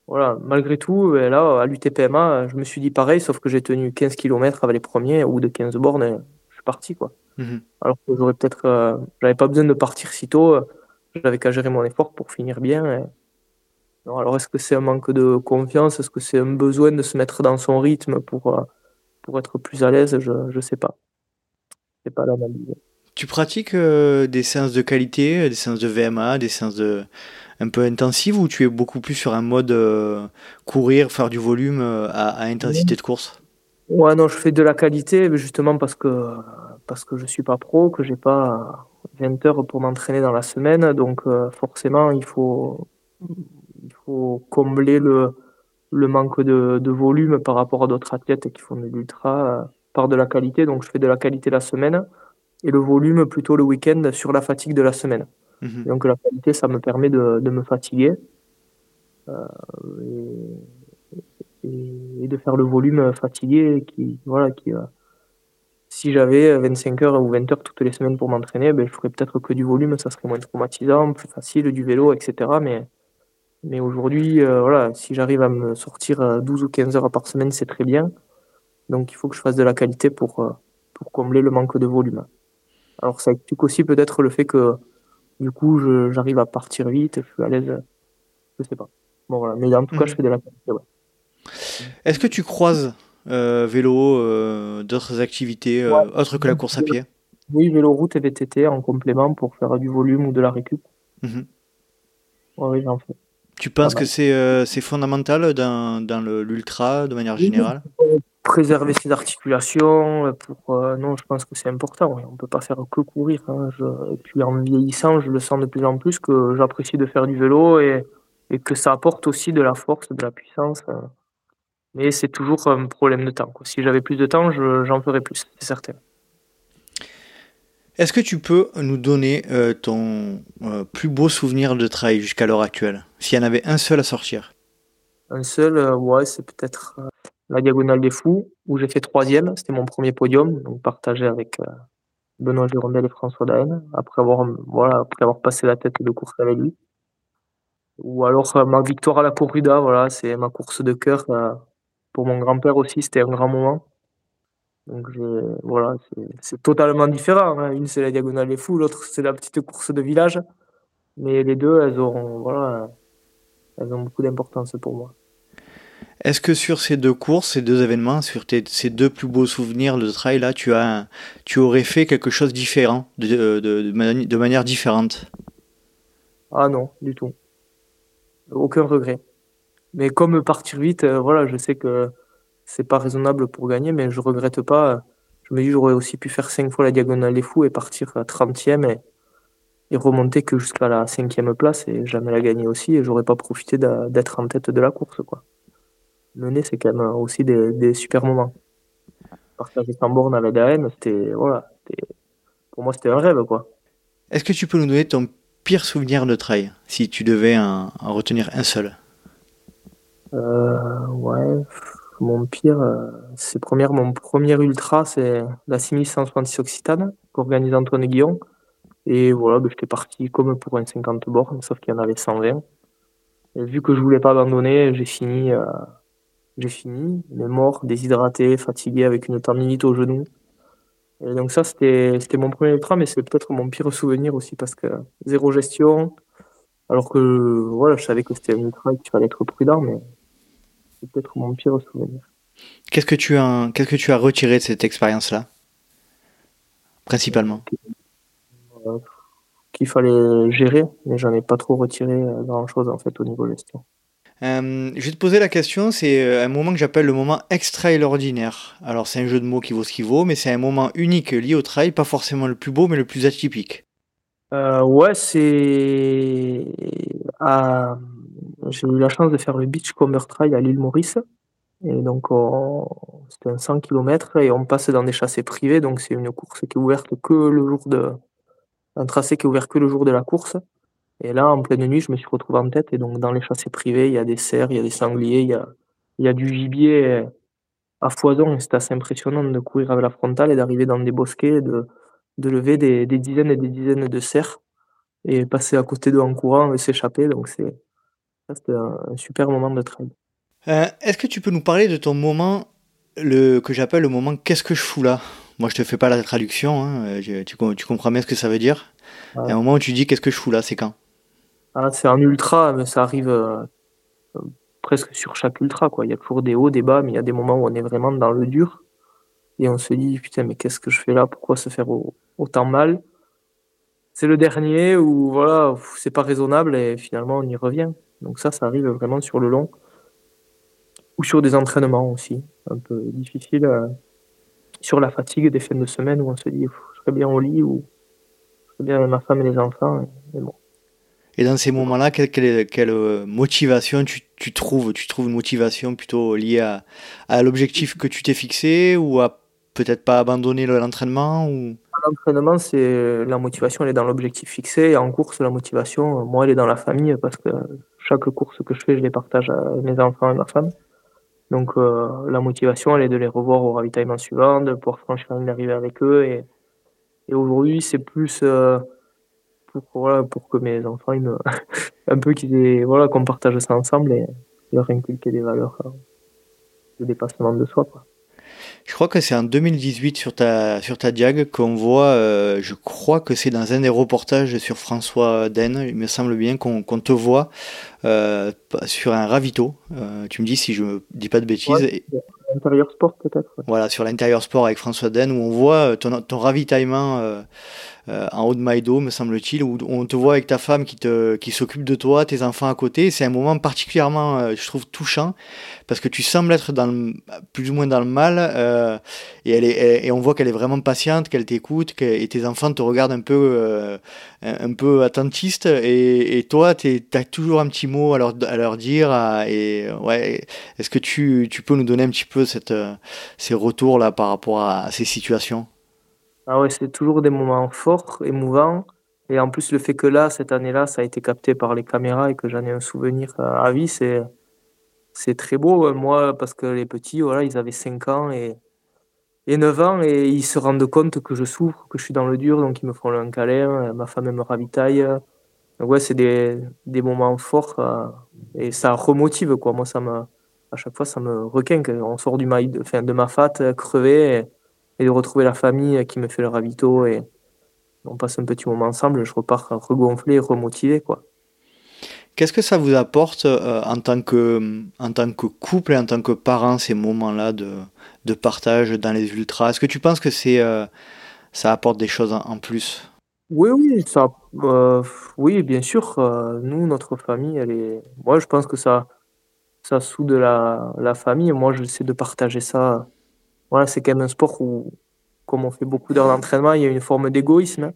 voilà, malgré tout, euh, là, à l'UTPMA, je me suis dit pareil, sauf que j'ai tenu 15 km avec les premiers, ou de 15 bornes, je suis parti. Quoi. Mhm. Alors que j'aurais peut-être. Euh, j'avais pas besoin de partir si tôt, j'avais qu'à gérer mon effort pour finir bien. alors, est-ce que c'est un manque de confiance Est-ce que c'est un besoin de se mettre dans son rythme pour, pour être plus à l'aise Je ne sais pas. C'est pas l'analyse. Tu pratiques euh, des séances de qualité, euh, des séances de VMA, des séances un peu intensives ou tu es beaucoup plus sur un mode euh, courir, faire du volume à, intensité de course? Ouais, non, je fais de la qualité justement parce que parce que je suis pas pro, que j'ai pas 20 heures pour m'entraîner dans la semaine, donc forcément il faut il faut combler le le manque de, de volume par rapport à d'autres athlètes qui font de l'ultra par de la qualité. Donc je fais de la qualité la semaine et le volume plutôt le week-end sur la fatigue de la semaine. Mhm. Donc la qualité, ça me permet de, de me fatiguer euh, et, et, de faire le volume fatigué qui, voilà, qui, euh, si j'avais 25 heures ou 20 heures toutes les semaines pour m'entraîner, ben, je ferais peut-être que du volume, ça serait moins traumatisant, plus facile, du vélo, etc. Mais, mais aujourd'hui, euh, voilà, si j'arrive à me sortir 12 ou 15 heures par semaine, c'est très bien. Donc il faut que je fasse de la qualité pour, pour combler le manque de volume. Alors ça explique aussi peut-être le fait que du coup j'arrive à partir vite, je suis à l'aise, je sais pas. Bon voilà, mais en tout cas je mhm. fais de la qualité. Est-ce que tu croises euh, vélo, euh, d'autres activités euh, autres que la course à pied? Oui, vélo, route et VTT en complément pour faire du volume ou de la récup. Mhm. oui, j'en fais. Tu penses que c'est fondamental dans, dans l'ultra de manière générale? Préserver ses articulations. Euh, pour, euh, non, je pense que c'est important. On ne peut pas faire que courir. Hein. Je, et puis en vieillissant, je le sens de plus en plus que j'apprécie de faire du vélo et, et, que ça apporte aussi de la force, de la puissance. Hein. Mais c'est toujours un problème de temps. Si j'avais plus de temps, j'en ferais plus, c'est certain. Est-ce que tu peux nous donner euh, ton euh, plus beau souvenir de trail jusqu'à l'heure actuelle? S'il y en avait un seul à sortir Un seul, ouais, c'est peut-être la Diagonale des Fous, où j'ai fait troisième. C'était mon premier podium, donc partagé avec Benoît Girondel et François Daen, après avoir, voilà, après avoir passé la tête de course avec lui. Ou alors ma victoire à la corrida, voilà, c'est ma course de cœur. pour mon grand-père aussi, c'était un grand moment. Donc voilà, c'est totalement différent. Hein. Une c'est la diagonale des fous, l'autre c'est la petite course de village. Mais les deux, elles voilà, elles ont beaucoup d'importance pour moi. Est-ce que sur ces deux courses, ces deux événements, sur ces deux plus beaux souvenirs de trail là, tu as, tu aurais fait quelque chose de différent, de, de, de, manière différente? Ah non, du tout. Aucun regret. Mais comme partir vite, euh, voilà, je sais que c'est pas raisonnable pour gagner, mais je regrette pas. Je me dis j'aurais aussi pu faire cinq fois la diagonale des fous et partir à 30e et, et remonter que jusqu'à la cinquième place et jamais la gagner aussi et j'aurais pas profité d'être en tête de la course quoi. Mener c'est quand même aussi des, super moments. Partager sans borne avec AN, c'était voilà, pour moi c'était un rêve quoi. Est-ce que tu peux nous donner ton pire souvenir de trail si tu devais en, retenir un seul? Euh, Ouais, mon pire, euh, c'est première, mon premier ultra, c'est la 6166 Occitane qu'organise Antoine Guillon. Et voilà, ben, j'étais parti comme pour un 50 bornes, sauf qu'il y en avait 120. Et vu que je voulais pas abandonner, j'ai fini, euh, j'ai fini, mais mort, déshydraté, fatigué, avec une tendinite au genou. Et donc ça, c'était, mon premier ultra, mais c'est peut-être mon pire souvenir aussi parce que zéro gestion. Alors que voilà, je savais que c'était un ultra et qu'il fallait être prudent, mais c'est peut-être mon pire souvenir. Qu'est-ce que tu as, qu'est-ce que tu as retiré de cette expérience-là, principalement? Euh, Qu'il fallait gérer, mais j'en ai pas trop retiré euh, grand-chose en fait au niveau gestion. Euh, je vais te poser la question, c'est un moment que j'appelle le moment extraordinaire. Alors c'est un jeu de mots qui vaut ce qu'il vaut, mais c'est un moment unique lié au trail, pas forcément le plus beau, mais le plus atypique. ouais, c'est... J'ai eu la chance de faire le Beachcomber Trail à l'île Maurice. Et donc, c'était un 100 km et on passe dans des chassés privés. Donc, c'est une course qui est ouverte que le jour de. Un tracé qui est ouvert que le jour de la course. Et là, en pleine nuit, je me suis retrouvé en tête. Et donc, dans les chassés privés, il y a des cerfs, il y a des sangliers, il y a, il y a du gibier à foison. Et c'est assez impressionnant de courir avec la frontale et d'arriver dans des bosquets, de, de lever des, des dizaines et des dizaines de cerfs et passer à côté d'eux en courant et s'échapper. Donc, c'est c'était un, super moment de trail. Euh, est-ce que tu peux nous parler de ton moment le, que j'appelle le moment Qu'est-ce que je fous là? Moi, je te fais pas la traduction, hein, euh, tu, tu, comprends bien ce que ça veut dire. Il y a un moment où tu dis Qu'est-ce que je fous là C'est quand? Ah, C'est un ultra, mais ça arrive euh, presque sur chaque ultra. Quoi. Il y a toujours des hauts, des bas, mais il y a des moments où on est vraiment dans le dur. Et on se dit Putain, mais qu'est-ce que je fais là? Pourquoi se faire autant mal? C'est le dernier où voilà, c'est pas raisonnable et finalement on y revient. Donc ça, ça arrive vraiment sur le long. Ou sur des entraînements aussi, un peu difficile. Euh, sur la fatigue des fins de semaine où on se dit, je serais bien au lit ou je serais bien avec ma femme et les enfants. Et dans ces moments-là, quelle, euh, motivation tu, trouves? Tu trouves une motivation plutôt liée à, l'objectif que tu t'es fixé ou à peut-être pas abandonner l'entraînement l'entraînement, c'est la motivation, elle est dans l'objectif fixé. En course, la motivation, moi, elle est dans la famille parce que chaque course que je fais, je les partage à mes enfants et ma femme. Donc, euh, la motivation, elle est de les revoir au ravitaillement suivant, de pouvoir franchir une arrivée avec eux. Et, aujourd'hui, c'est plus euh, pour, voilà, pour que mes enfants, ils me... un peu qu'ils voilà, qu'on partage ça ensemble et leur inculquer des valeurs euh, de dépassement de soi. Quoi. Je crois que c'est en 2018 sur ta, sur ta diag qu'on voit, euh, je crois que c'est dans un des reportages sur François Den, il me semble bien qu'on te voit euh, sur un ravito. Euh, tu me dis si je ne dis pas de bêtises. L'intérieur sport peut-être. Voilà, sur l'intérieur sport avec François Den, où on voit ton, ton ravitaillement en haut de Maïdo, me semble-t-il, où on te voit avec ta femme qui te qui s'occupe de toi, tes enfants à côté. C'est un moment particulièrement, euh, je trouve, touchant parce que tu sembles être dans plus ou moins dans le mal euh, et elle est et on voit qu'elle est vraiment patiente, qu'elle t'écoute, et tes enfants te regardent un peu un peu attentiste et, toi, tu as toujours un petit mot à leur à leur dire. ouais, est-ce que tu tu peux nous donner un petit peu ces retours là par rapport à ces situations? Ah ouais, c'est toujours des moments forts, émouvants et en plus, le fait que là, cette année-là, ça a été capté par les caméras et que j'en ai un souvenir, heu, à vie, c'est c'est très beau. Heu, moi, parce que les petits, voilà, ils avaient 5 ans et et 9 ans et ils se rendent compte que je souffre, que je suis dans le dur, donc ils me font un câlin, heu, ma femme, me ravitaille, donc ouais, c'est des des moments forts, heu et ça remotive, quoi. Moi, ça me à chaque fois, ça me requinque. On sort du maï enfin, de ma fat, crevé et de retrouver la famille, qui me fait le ravito et on passe un petit moment ensemble, je repars regonflé, remotivé, quoi. Qu'est-ce que ça vous apporte, heu, en tant que, en tant que couple et en tant que parents, ces moments-là de de partage dans les ultras? Est-ce que tu penses que c'est, heu, ça apporte des choses en en plus? Oui, oui, ça heu, oui, bien sûr, nous, notre famille, elle est moi, je pense que ça ça soude la la famille. Moi, j'essaie de partager ça. Voilà, c'est quand même un sport où, comme on fait beaucoup d'heures d'entraînement, il y a une forme d'égoïsme, hein,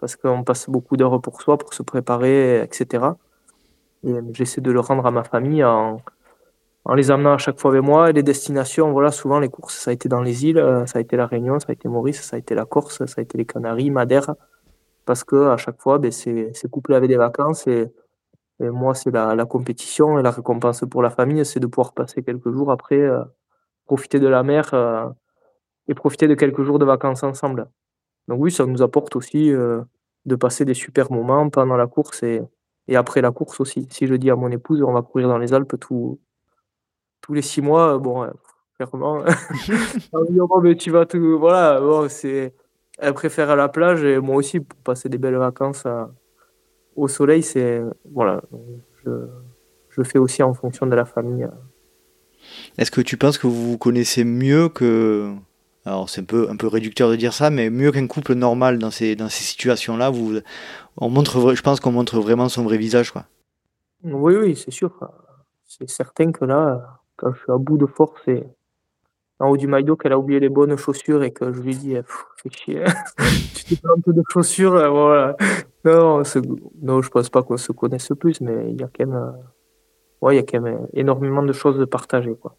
parce qu'on passe beaucoup d'heures pour soi, pour se préparer et cetera. Et hem, j'essaie de le rendre à ma famille en en les amenant à chaque fois avec moi. Et les destinations, voilà, souvent les courses, ça a été dans les îles, heu, ça a été la Réunion, ça a été Maurice, ça a été la Corse, ça a été les Canaries, Madère, parce qu'à chaque fois, beh, c'est c'est couplé avec des vacances et moi, c'est la la compétition et la récompense pour la famille, c'est de pouvoir passer quelques jours après, heu, profiter de la mer, heu et profiter de quelques jours de vacances ensemble. Donc oui, ça nous apporte aussi, heu, de passer des super moments pendant la course et et après la course aussi. Si je dis à mon épouse: «On va courir dans les Alpes tous tous les 6 mois», bon, heu, clairement, «Oh mais tu vas tout» voilà, bon, c'est elle préfère à la plage et moi aussi pour passer des belles vacances, heu, au soleil, c'est voilà, je je fais aussi en fonction de la famille. Est-ce que tu penses que vous vous connaissez mieux que alors c'est un peu un peu réducteur de dire ça, mais mieux qu'un couple normal dans ces dans ces situations-là, vous on montre je pense qu'on montre vraiment son vrai visage, quoi? Oui, oui, c'est sûr, c'est certain que là, quand je suis à bout de force et en haut du McDo, qu'elle a oublié les bonnes chaussures et que je lui dis: «Heu, fais chier, tu t'es planté de chaussures», voilà. Non, non, je pense pas qu'on se connaisse plus, mais il y a quand même, ouais, il y a quand même énormément de choses partagées, quoi.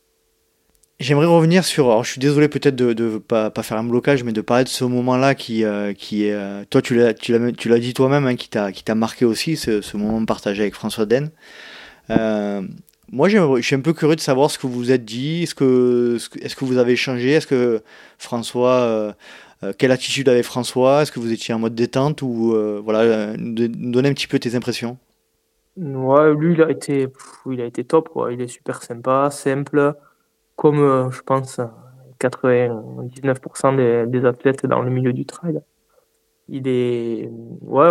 J'aimerais revenir sur alors je suis désolé peut-être de de pas pas faire un blocage, mais de parler de ce moment-là qui, heu, qui est, heu, toi tu l'as tu l'as tu l'as dit toi-même, hein, qui t'a qui t'a marqué aussi ce moment partagé avec François Den. Heu, moi je suis un peu curieux de savoir ce que vous vous êtes dit. Est-ce que ce que est-ce que vous avez changé? Est-ce que François, quelle attitude avait François? Est-ce que vous étiez en mode détente ou, voilà, de donner un petit peu tes impressions? Ouais, lui, il a été top, quoi. Il est super sympa, simple, comme, heu, je pense, heu, 99 des des athlètes dans le milieu du trail. Il est ouais,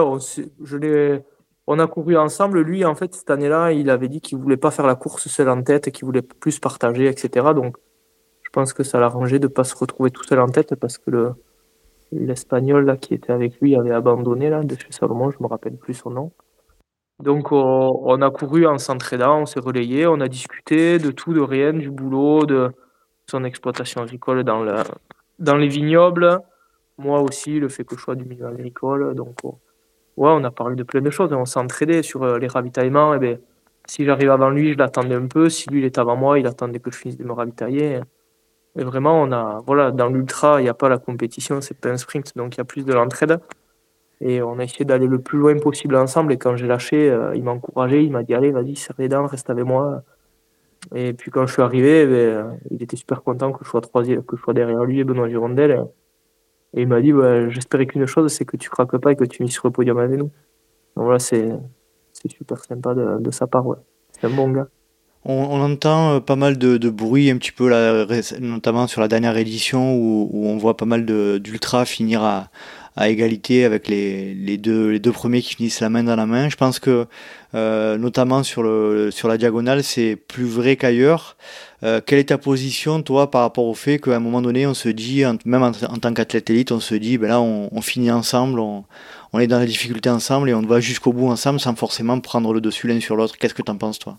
on a couru ensemble. Lui, en fait, cette année-là, il avait dit qu'il voulait pas faire la course seul en tête, qu'il voulait plus partager et cetera. Donc je pense que ça l'arrangeait de pas se retrouver tout seul en tête parce que le l'Espagnol là qui était avec lui avait abandonné là de chez Salomon, je me rappelle plus son nom. Donc on a couru en s'entraidant, on s'est relayés, on a discuté de tout, de rien, du boulot, de son exploitation agricole dans le dans les vignobles. Moi aussi, le fait que je sois du milieu agricole, donc on ouais, on a parlé de plein de choses. On s'est sur, heu, les ravitaillements. Et beh, si j'arrive avant lui, je l'attendais un peu, si lui il était avant moi, il attendait que je finisse de me ravitailler. Et vraiment on a voilà, dans l'ultra, il y a pas la compétition, c'est pas un sprint, donc il y a plus de l'entraide et on a essayé d'aller le plus loin possible ensemble et quand j'ai lâché, heu, il m'a encouragé, il m'a dit: «Allez, vas-y, serre les dents, reste avec moi» et puis quand je suis arrivé, beh, heu, il était super content que je sois troisiè que je sois derrière lui et Benoît Girondel et il m'a dit: «Bah, j'espérais qu'une chose, c'est que tu craques pas et que tu finisses sur le podium avec nous». Donc voilà, c'est super sympa de sa part, ouais. C'est un bon gars. On entend, heu, pas mal de bruit un petit peu là, notamment sur la dernière édition où où on voit pas mal de d'ultras finir à à égalité avec les les 2 les 2 premiers qui finissent la main dans la main. Je pense que, heu, notamment sur le sur la diagonale, c'est plus vrai qu'ailleurs. Heu, quelle est ta position toi par rapport au fait qu'à un moment donné on se dit même en tant qu'athlète élite, on se dit: «Beh, là on finit ensemble, on on est dans la difficulté ensemble et on va jusqu'au bout ensemble sans forcément prendre le dessus l'un sur l'autre». Qu'est-ce que tu en penses toi?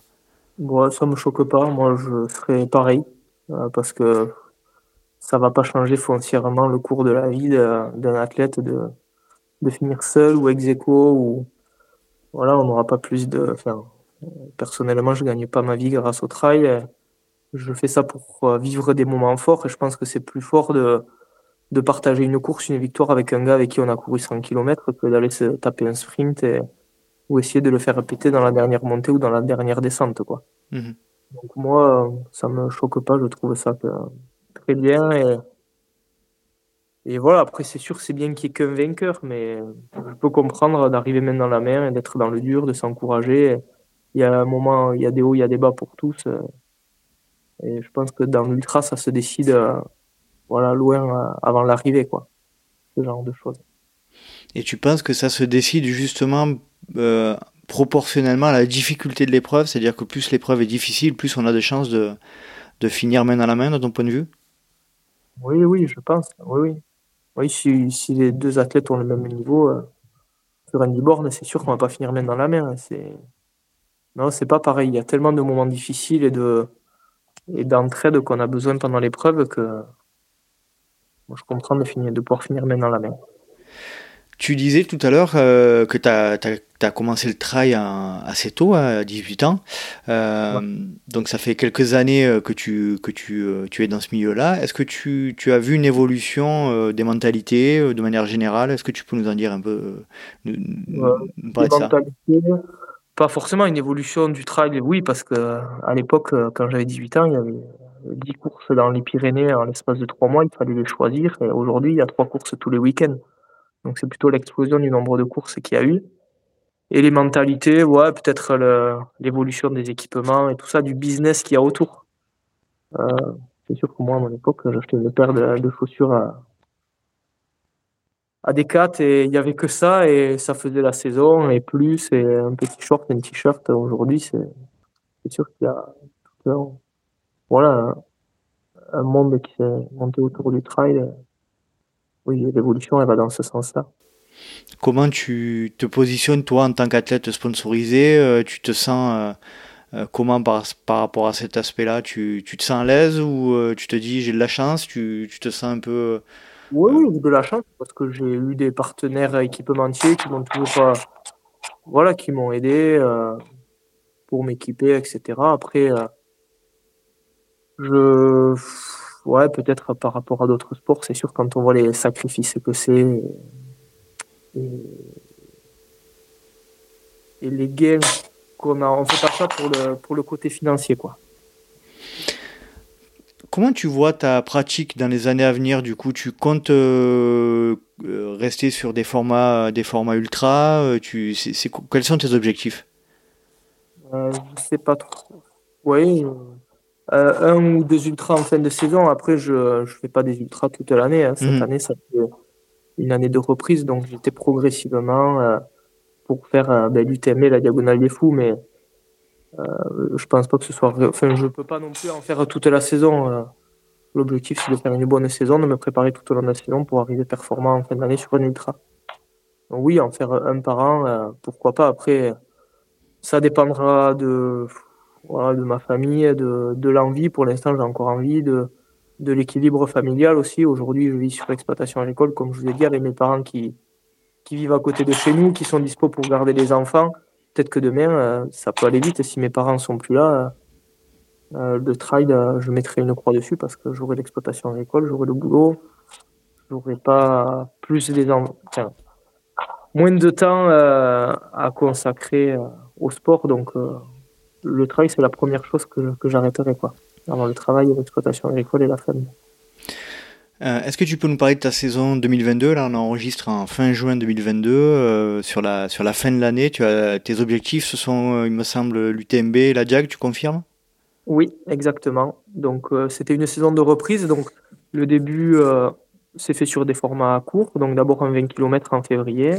Ouais, ça me choque pas. Moi, je ferais pareil, heu, parce que ça va pas changer foncièrement le cours de la vie d'un athlète de de finir seul ou ex aequo ou voilà, on n'aura pas plus de enfin, personnellement, je gagne pas ma vie grâce au trail, je fais ça pour, heu, vivre des moments forts et je pense que c'est plus fort de de partager une course, une victoire avec un gars avec qui on a couru 100 km que d'aller se taper un sprint et, ou essayer de le faire répéter dans la dernière montée ou dans la dernière descente. Quoi. Mhm. Donc moi, ça me choque pas, je trouve ça très bien. Et, voilà, après c'est sûr c'est bien qu'il n'y ait qu'un vainqueur, mais je peux comprendre d'arriver même dans la mer et d'être dans le dur, de s'encourager. Il y a un moment, il y a des hauts, il y a des bas pour tous. Et je pense que dans l'ultra, ça se décide voilà, loin avant l'arrivée, quoi. Ce genre de choses. Et tu penses que ça se décide justement euh, proportionnellement à la difficulté de l'épreuve, c'est-à-dire que plus l'épreuve est difficile, plus on a de chances de finir main dans la main, de ton point de vue? Oui, oui, je pense. Oui, oui. Oui, si, si les deux athlètes ont le même niveau euh, sur un borne, c'est sûr qu'on va pas finir main dans la main. Hein, c'est non, c'est pas pareil. Il y a tellement de moments difficiles et de et d'entraide qu'on a besoin pendant l'épreuve que moi, je comprends de, finir, de pouvoir finir main dans la main. Tu disais tout à l'heure euh, que tu as, commencé le trail assez tôt, à 18 ans. Euh, donc ça fait quelques années euh, que tu, que tu, tu es dans ce milieu-là. Est-ce que tu, tu, as vu une évolution des mentalités de manière générale? Est-ce que tu peux nous en dire un peu nous, parler de ça? Pas forcément une évolution du trail, oui, parce que à l'époque, quand j'avais 18 ans, il y avait 10 courses dans les Pyrénées en l'espace de 3 mois, il fallait les choisir. Et aujourd'hui, il y a 3 courses tous les week-ends. Donc c'est plutôt l'explosion du nombre de courses qu'il y a eu. Et les mentalités, ouais, peut-être l'évolution des équipements et tout ça, du business qu'il y a autour. Euh, c'est sûr que moi, à mon époque, j'achetais une paire de, chaussures à, à Decat et il n'y avait que ça et ça faisait la saison et plus et un petit short, un t-shirt. Aujourd'hui, c'est sûr qu'il y a voilà, un monde qui s'est monté autour du trail oui, l'évolution, elle va dans ce sens-là. Comment tu te positionnes, toi, en tant qu'athlète sponsorisé euh, Tu te sens euh, euh, comment par, par rapport à cet aspect-là? Tu, tu, te sens à l'aise ou tu te dis j'ai de la chance tu, tu, te sens un peu. Oui, oui, j'ai de la chance parce que j'ai eu des partenaires équipementiers qui m'ont toujours. Voilà, qui m'ont aidé pour m'équiper, etc. Après, je ouais, peut-être par rapport à d'autres sports, c'est sûr, quand on voit les sacrifices que c'est et, les gains qu'on a, on fait pas ça pour le, pour le côté financier, quoi. Comment tu vois ta pratique dans les années à venir? Du coup, tu comptes euh, euh, rester sur des formats, des formats ultra euh, tu, c'est, Quels sont tes objectifs? Euh, Je sais pas trop. Oui, euh, un ou deux ultras en fin de saison. Après, je ne fais pas des ultras toute l'année. Hein. Cette mhm. année, ça fait une année de reprise, donc j'étais progressivement euh, pour faire euh, ben, l'UTM, la diagonale des fous, mais euh, je pense pas que ce soit. Enfin, je peux pas non plus en faire toute la saison. L'objectif, c'est de faire une bonne saison, de me préparer tout au long de la saison pour arriver performant en fin d'année sur un ultra. Donc, oui, en faire un par an, pourquoi pas. Après, ça dépendra de voilà, de ma famille, de, de l'envie. Pour l'instant, j'ai encore envie de, de l'équilibre familial aussi. Aujourd'hui, je vis sur l'exploitation agricole, comme je vous ai dit, avec mes parents qui, qui vivent à côté de chez nous, qui sont dispo pour garder les enfants. Peut-être que demain, euh, ça peut aller vite. Si mes parents sont plus là, euh, le trail, euh, je mettrai une croix dessus parce que j'aurai l'exploitation agricole, j'aurai le boulot, j'aurai pas plus des moins de temps à consacrer au sport. Donc, le travail, c'est la première chose que, que j'arrêterai, quoi. Avant le travail, l'exploitation agricole et la famille. Euh, est-ce que tu peux nous parler de ta saison 2022 Là, on enregistre en fin juin 2022. Euh, sur, la, sur la fin de l'année, tu as, tes objectifs, ce sont, euh, il me semble, l'UTMB et la JAG, tu confirmes? Oui, exactement. Donc, c'était une saison de reprise. Donc, le début s'est fait sur des formats courts. Donc, d'abord un 20 km en février,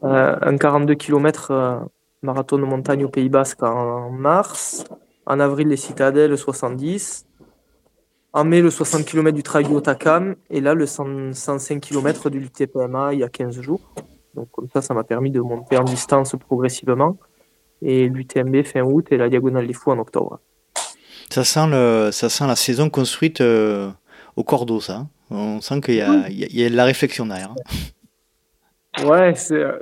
un 42 km marathon de montagne au Pays Basque en mars. En avril, les citadelles 70. En mai, le 60 km du trail du Takam. Et là, le 105 km du TPMA il y a 15 jours. Donc, comme ça, ça m'a permis de monter en distance progressivement. Et l'UTMB fin août et la Diagonale des Fous en octobre. Ça sent, le, ça sent la saison construite euh, au cordeau, ça. Hein. On sent qu'il y, y, a de la réflexion derrière. Ouais,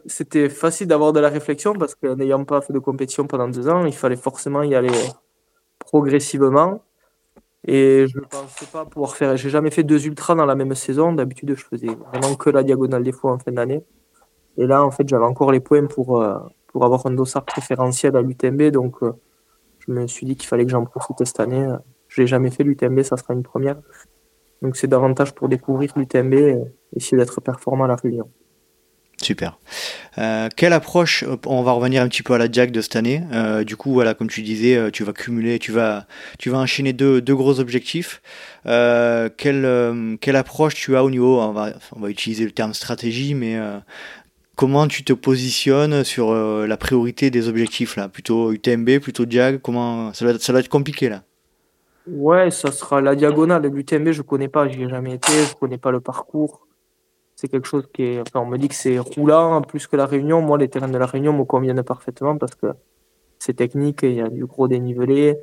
c'était facile d'avoir de la réflexion parce que n'ayant pas fait de compétition pendant deux ans, il fallait forcément y aller progressivement. Et je ne pensais pas pouvoir faire. J'ai jamais fait deux ultras dans la même saison. D'habitude, je faisais vraiment que la diagonale des fois en fin d'année. Et là, en fait, j'avais encore les points pour, euh, pour avoir un dossard préférentiel à l'UTMB. Donc, euh, je me suis dit qu'il fallait que j'en profite cette année. Je l'ai jamais fait l'UTMB, ça sera une première. Donc, c'est davantage pour découvrir l'UTMB et essayer d'être performant à la Réunion. Super. Euh, quelle approche, on va revenir un petit peu à la Jack de cette année. Euh, du coup, voilà, comme tu disais, euh, tu vas cumuler, tu vas, tu vas enchaîner deux, deux gros objectifs. quelle, quelle approche tu as au niveau, on va, on va utiliser le terme stratégie, mais comment tu te positionnes sur la priorité des objectifs là? Plutôt UTMB, plutôt Jag Comment ça va, ça va être compliqué là Ouais, ça sera la diagonale. L'UTMB, je connais pas, j'y ai jamais été, je connais pas le parcours c'est quelque chose qui est. Enfin, on me dit que c'est roulant plus que la Réunion. Moi, les terrains de la Réunion me conviennent parfaitement parce que c'est technique, il y a du gros dénivelé.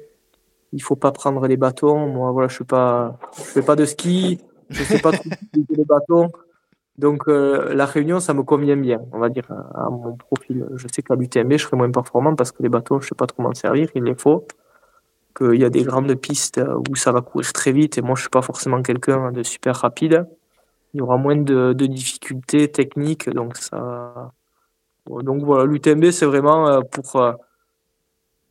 Il faut pas prendre les bâtons. Moi, voilà, je suis pas, je fais pas de ski, je sais pas trop les bâtons. Donc, euh, la Réunion, ça me convient bien, on va dire, à mon profil. Je sais qu'à l'UTMB, je serai moins performant parce que les bâtons, je sais pas trop m'en servir, il les faut. Qu'il y a des grandes pistes où ça va courir très vite et moi, je suis pas forcément quelqu'un de super rapide il y aura moins de, difficultés techniques. Donc, ça... donc voilà, l'UTMB, c'est vraiment euh, pour, euh,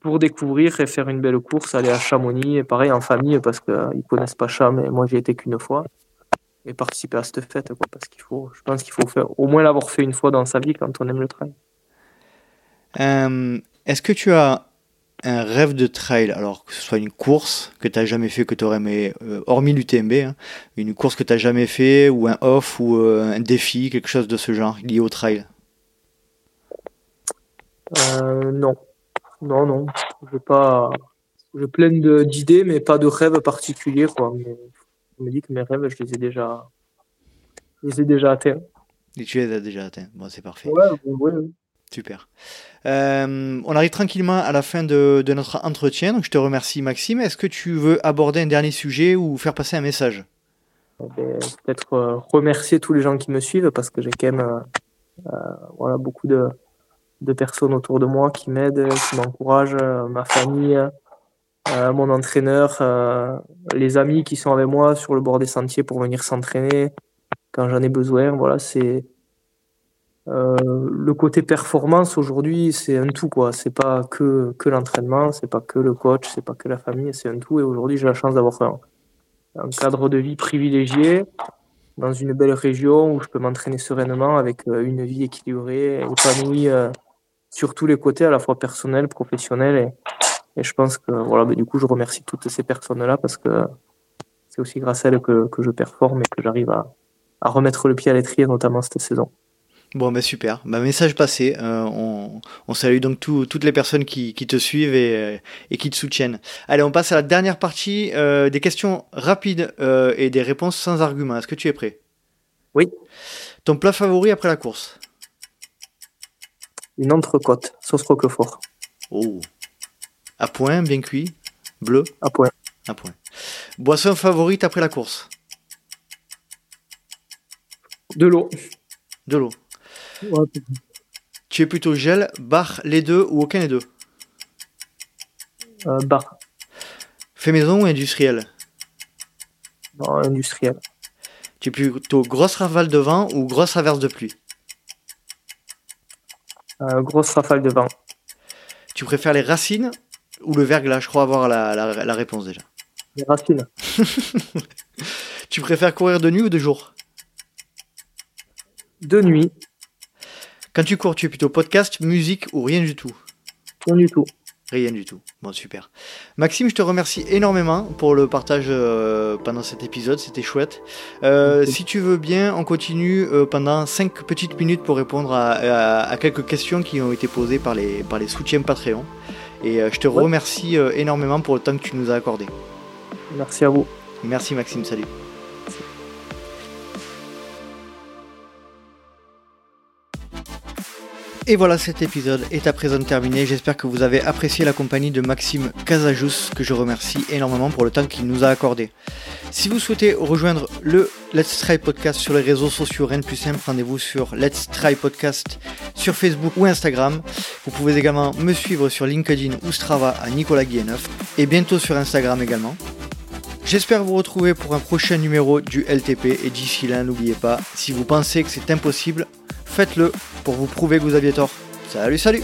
pour découvrir et faire une belle course, aller à Chamonix, et pareil en famille, parce qu'ils ne connaissent pas Cham, et moi, j'ai été qu'une fois. Et participer à cette fête, quoi, parce qu'il faut, je pense qu'il faut faire, au moins l'avoir fait une fois dans sa vie quand on aime le trail. Euh, est-ce que tu as un rêve de trail, alors que ce soit une course que tu n'as jamais fait, que tu aurais aimé, euh, hormis l'UTMB, hein, une course que tu n'as jamais fait, ou un off, ou euh, un défi, quelque chose de ce genre lié au trail euh, Non. Non, non. Je pas. J'ai plein d'idées, mais pas de rêve particulier. Quoi. je me dis que mes rêves, je les ai déjà, je les ai déjà atteints. Et tu les as déjà atteints. Bon, c'est parfait. Ouais, ouais, ouais. Super. Euh, on arrive tranquillement à la fin de, notre entretien, donc je te remercie Maxime. Est-ce que tu veux aborder un dernier sujet ou faire passer un message? Peut-être euh, remercier tous les gens qui me suivent parce que j'ai quand même euh, voilà, beaucoup de, personnes autour de moi qui m'aident, qui m'encouragent, ma famille, mon entraîneur, les amis qui sont avec moi sur le bord des sentiers pour venir s'entraîner quand j'en ai besoin. Voilà, c'est le côté performance aujourd'hui, c'est un tout quoi. C'est pas que que l'entraînement, c'est pas que le coach, c'est pas que la famille, c'est un tout. Et aujourd'hui, j'ai la chance d'avoir un, cadre de vie privilégié dans une belle région où je peux m'entraîner sereinement avec euh, une vie équilibrée, épanouie euh, sur tous les côtés, à la fois personnel, professionnel. Et, je pense que voilà, bah, du coup, je remercie toutes ces personnes-là parce que c'est aussi grâce à elles que, que je performe et que j'arrive à, à remettre le pied à l'étrier, notamment cette saison. Bon, bah super. Bah, message passé. Euh, on, salue donc toutes les personnes qui, te suivent et, qui te soutiennent. Allez, on passe à la dernière partie euh, des questions rapides euh, et des réponses sans argument. Est-ce que tu es prêt? Oui. Ton plat favori après la course? Une entrecôte, sauce roquefort. Oh. À point, bien cuit, bleu? À point. À point. Boisson favorite après la course? De l'eau. De l'eau. Tu es plutôt gel, bar, les deux ou aucun des deux euh, Bar. Fait maison ou industriel Non, industriel. Tu es plutôt grosse rafale de vent ou grosse averse de pluie euh, Grosse rafale de vent. Tu préfères les racines ou le verglas? Je crois avoir la, la réponse déjà. Les racines. tu préfères courir de nuit ou de jour? De nuit. Quand tu cours, tu es plutôt podcast, musique ou rien du tout Rien du tout. Rien du tout. Bon, super. Maxime, je te remercie énormément pour le partage euh, pendant cet épisode, c'était chouette. Euh, si tu veux bien, on continue euh, pendant 5 petites minutes pour répondre à, quelques questions qui ont été posées par les, par les soutiens Patreon. Et je te remercie énormément pour le temps que tu nous as accordé. Merci à vous. Merci Maxime, salut. Et voilà, cet épisode est à présent terminé. J'espère que vous avez apprécié la compagnie de Maxime Casajous, que je remercie énormément pour le temps qu'il nous a accordé. Si vous souhaitez rejoindre le Let's Try Podcast sur les réseaux sociaux, rien plus simple, rendez-vous sur Let's Try Podcast sur Facebook ou Instagram. Vous pouvez également me suivre sur LinkedIn ou Strava à Nicolas Guilleneuf et bientôt sur Instagram également. J'espère vous retrouver pour un prochain numéro du LTP et d'ici là, n'oubliez pas, si vous pensez que c'est impossible, faites-le pour vous prouver que vous aviez tort. Salut, salut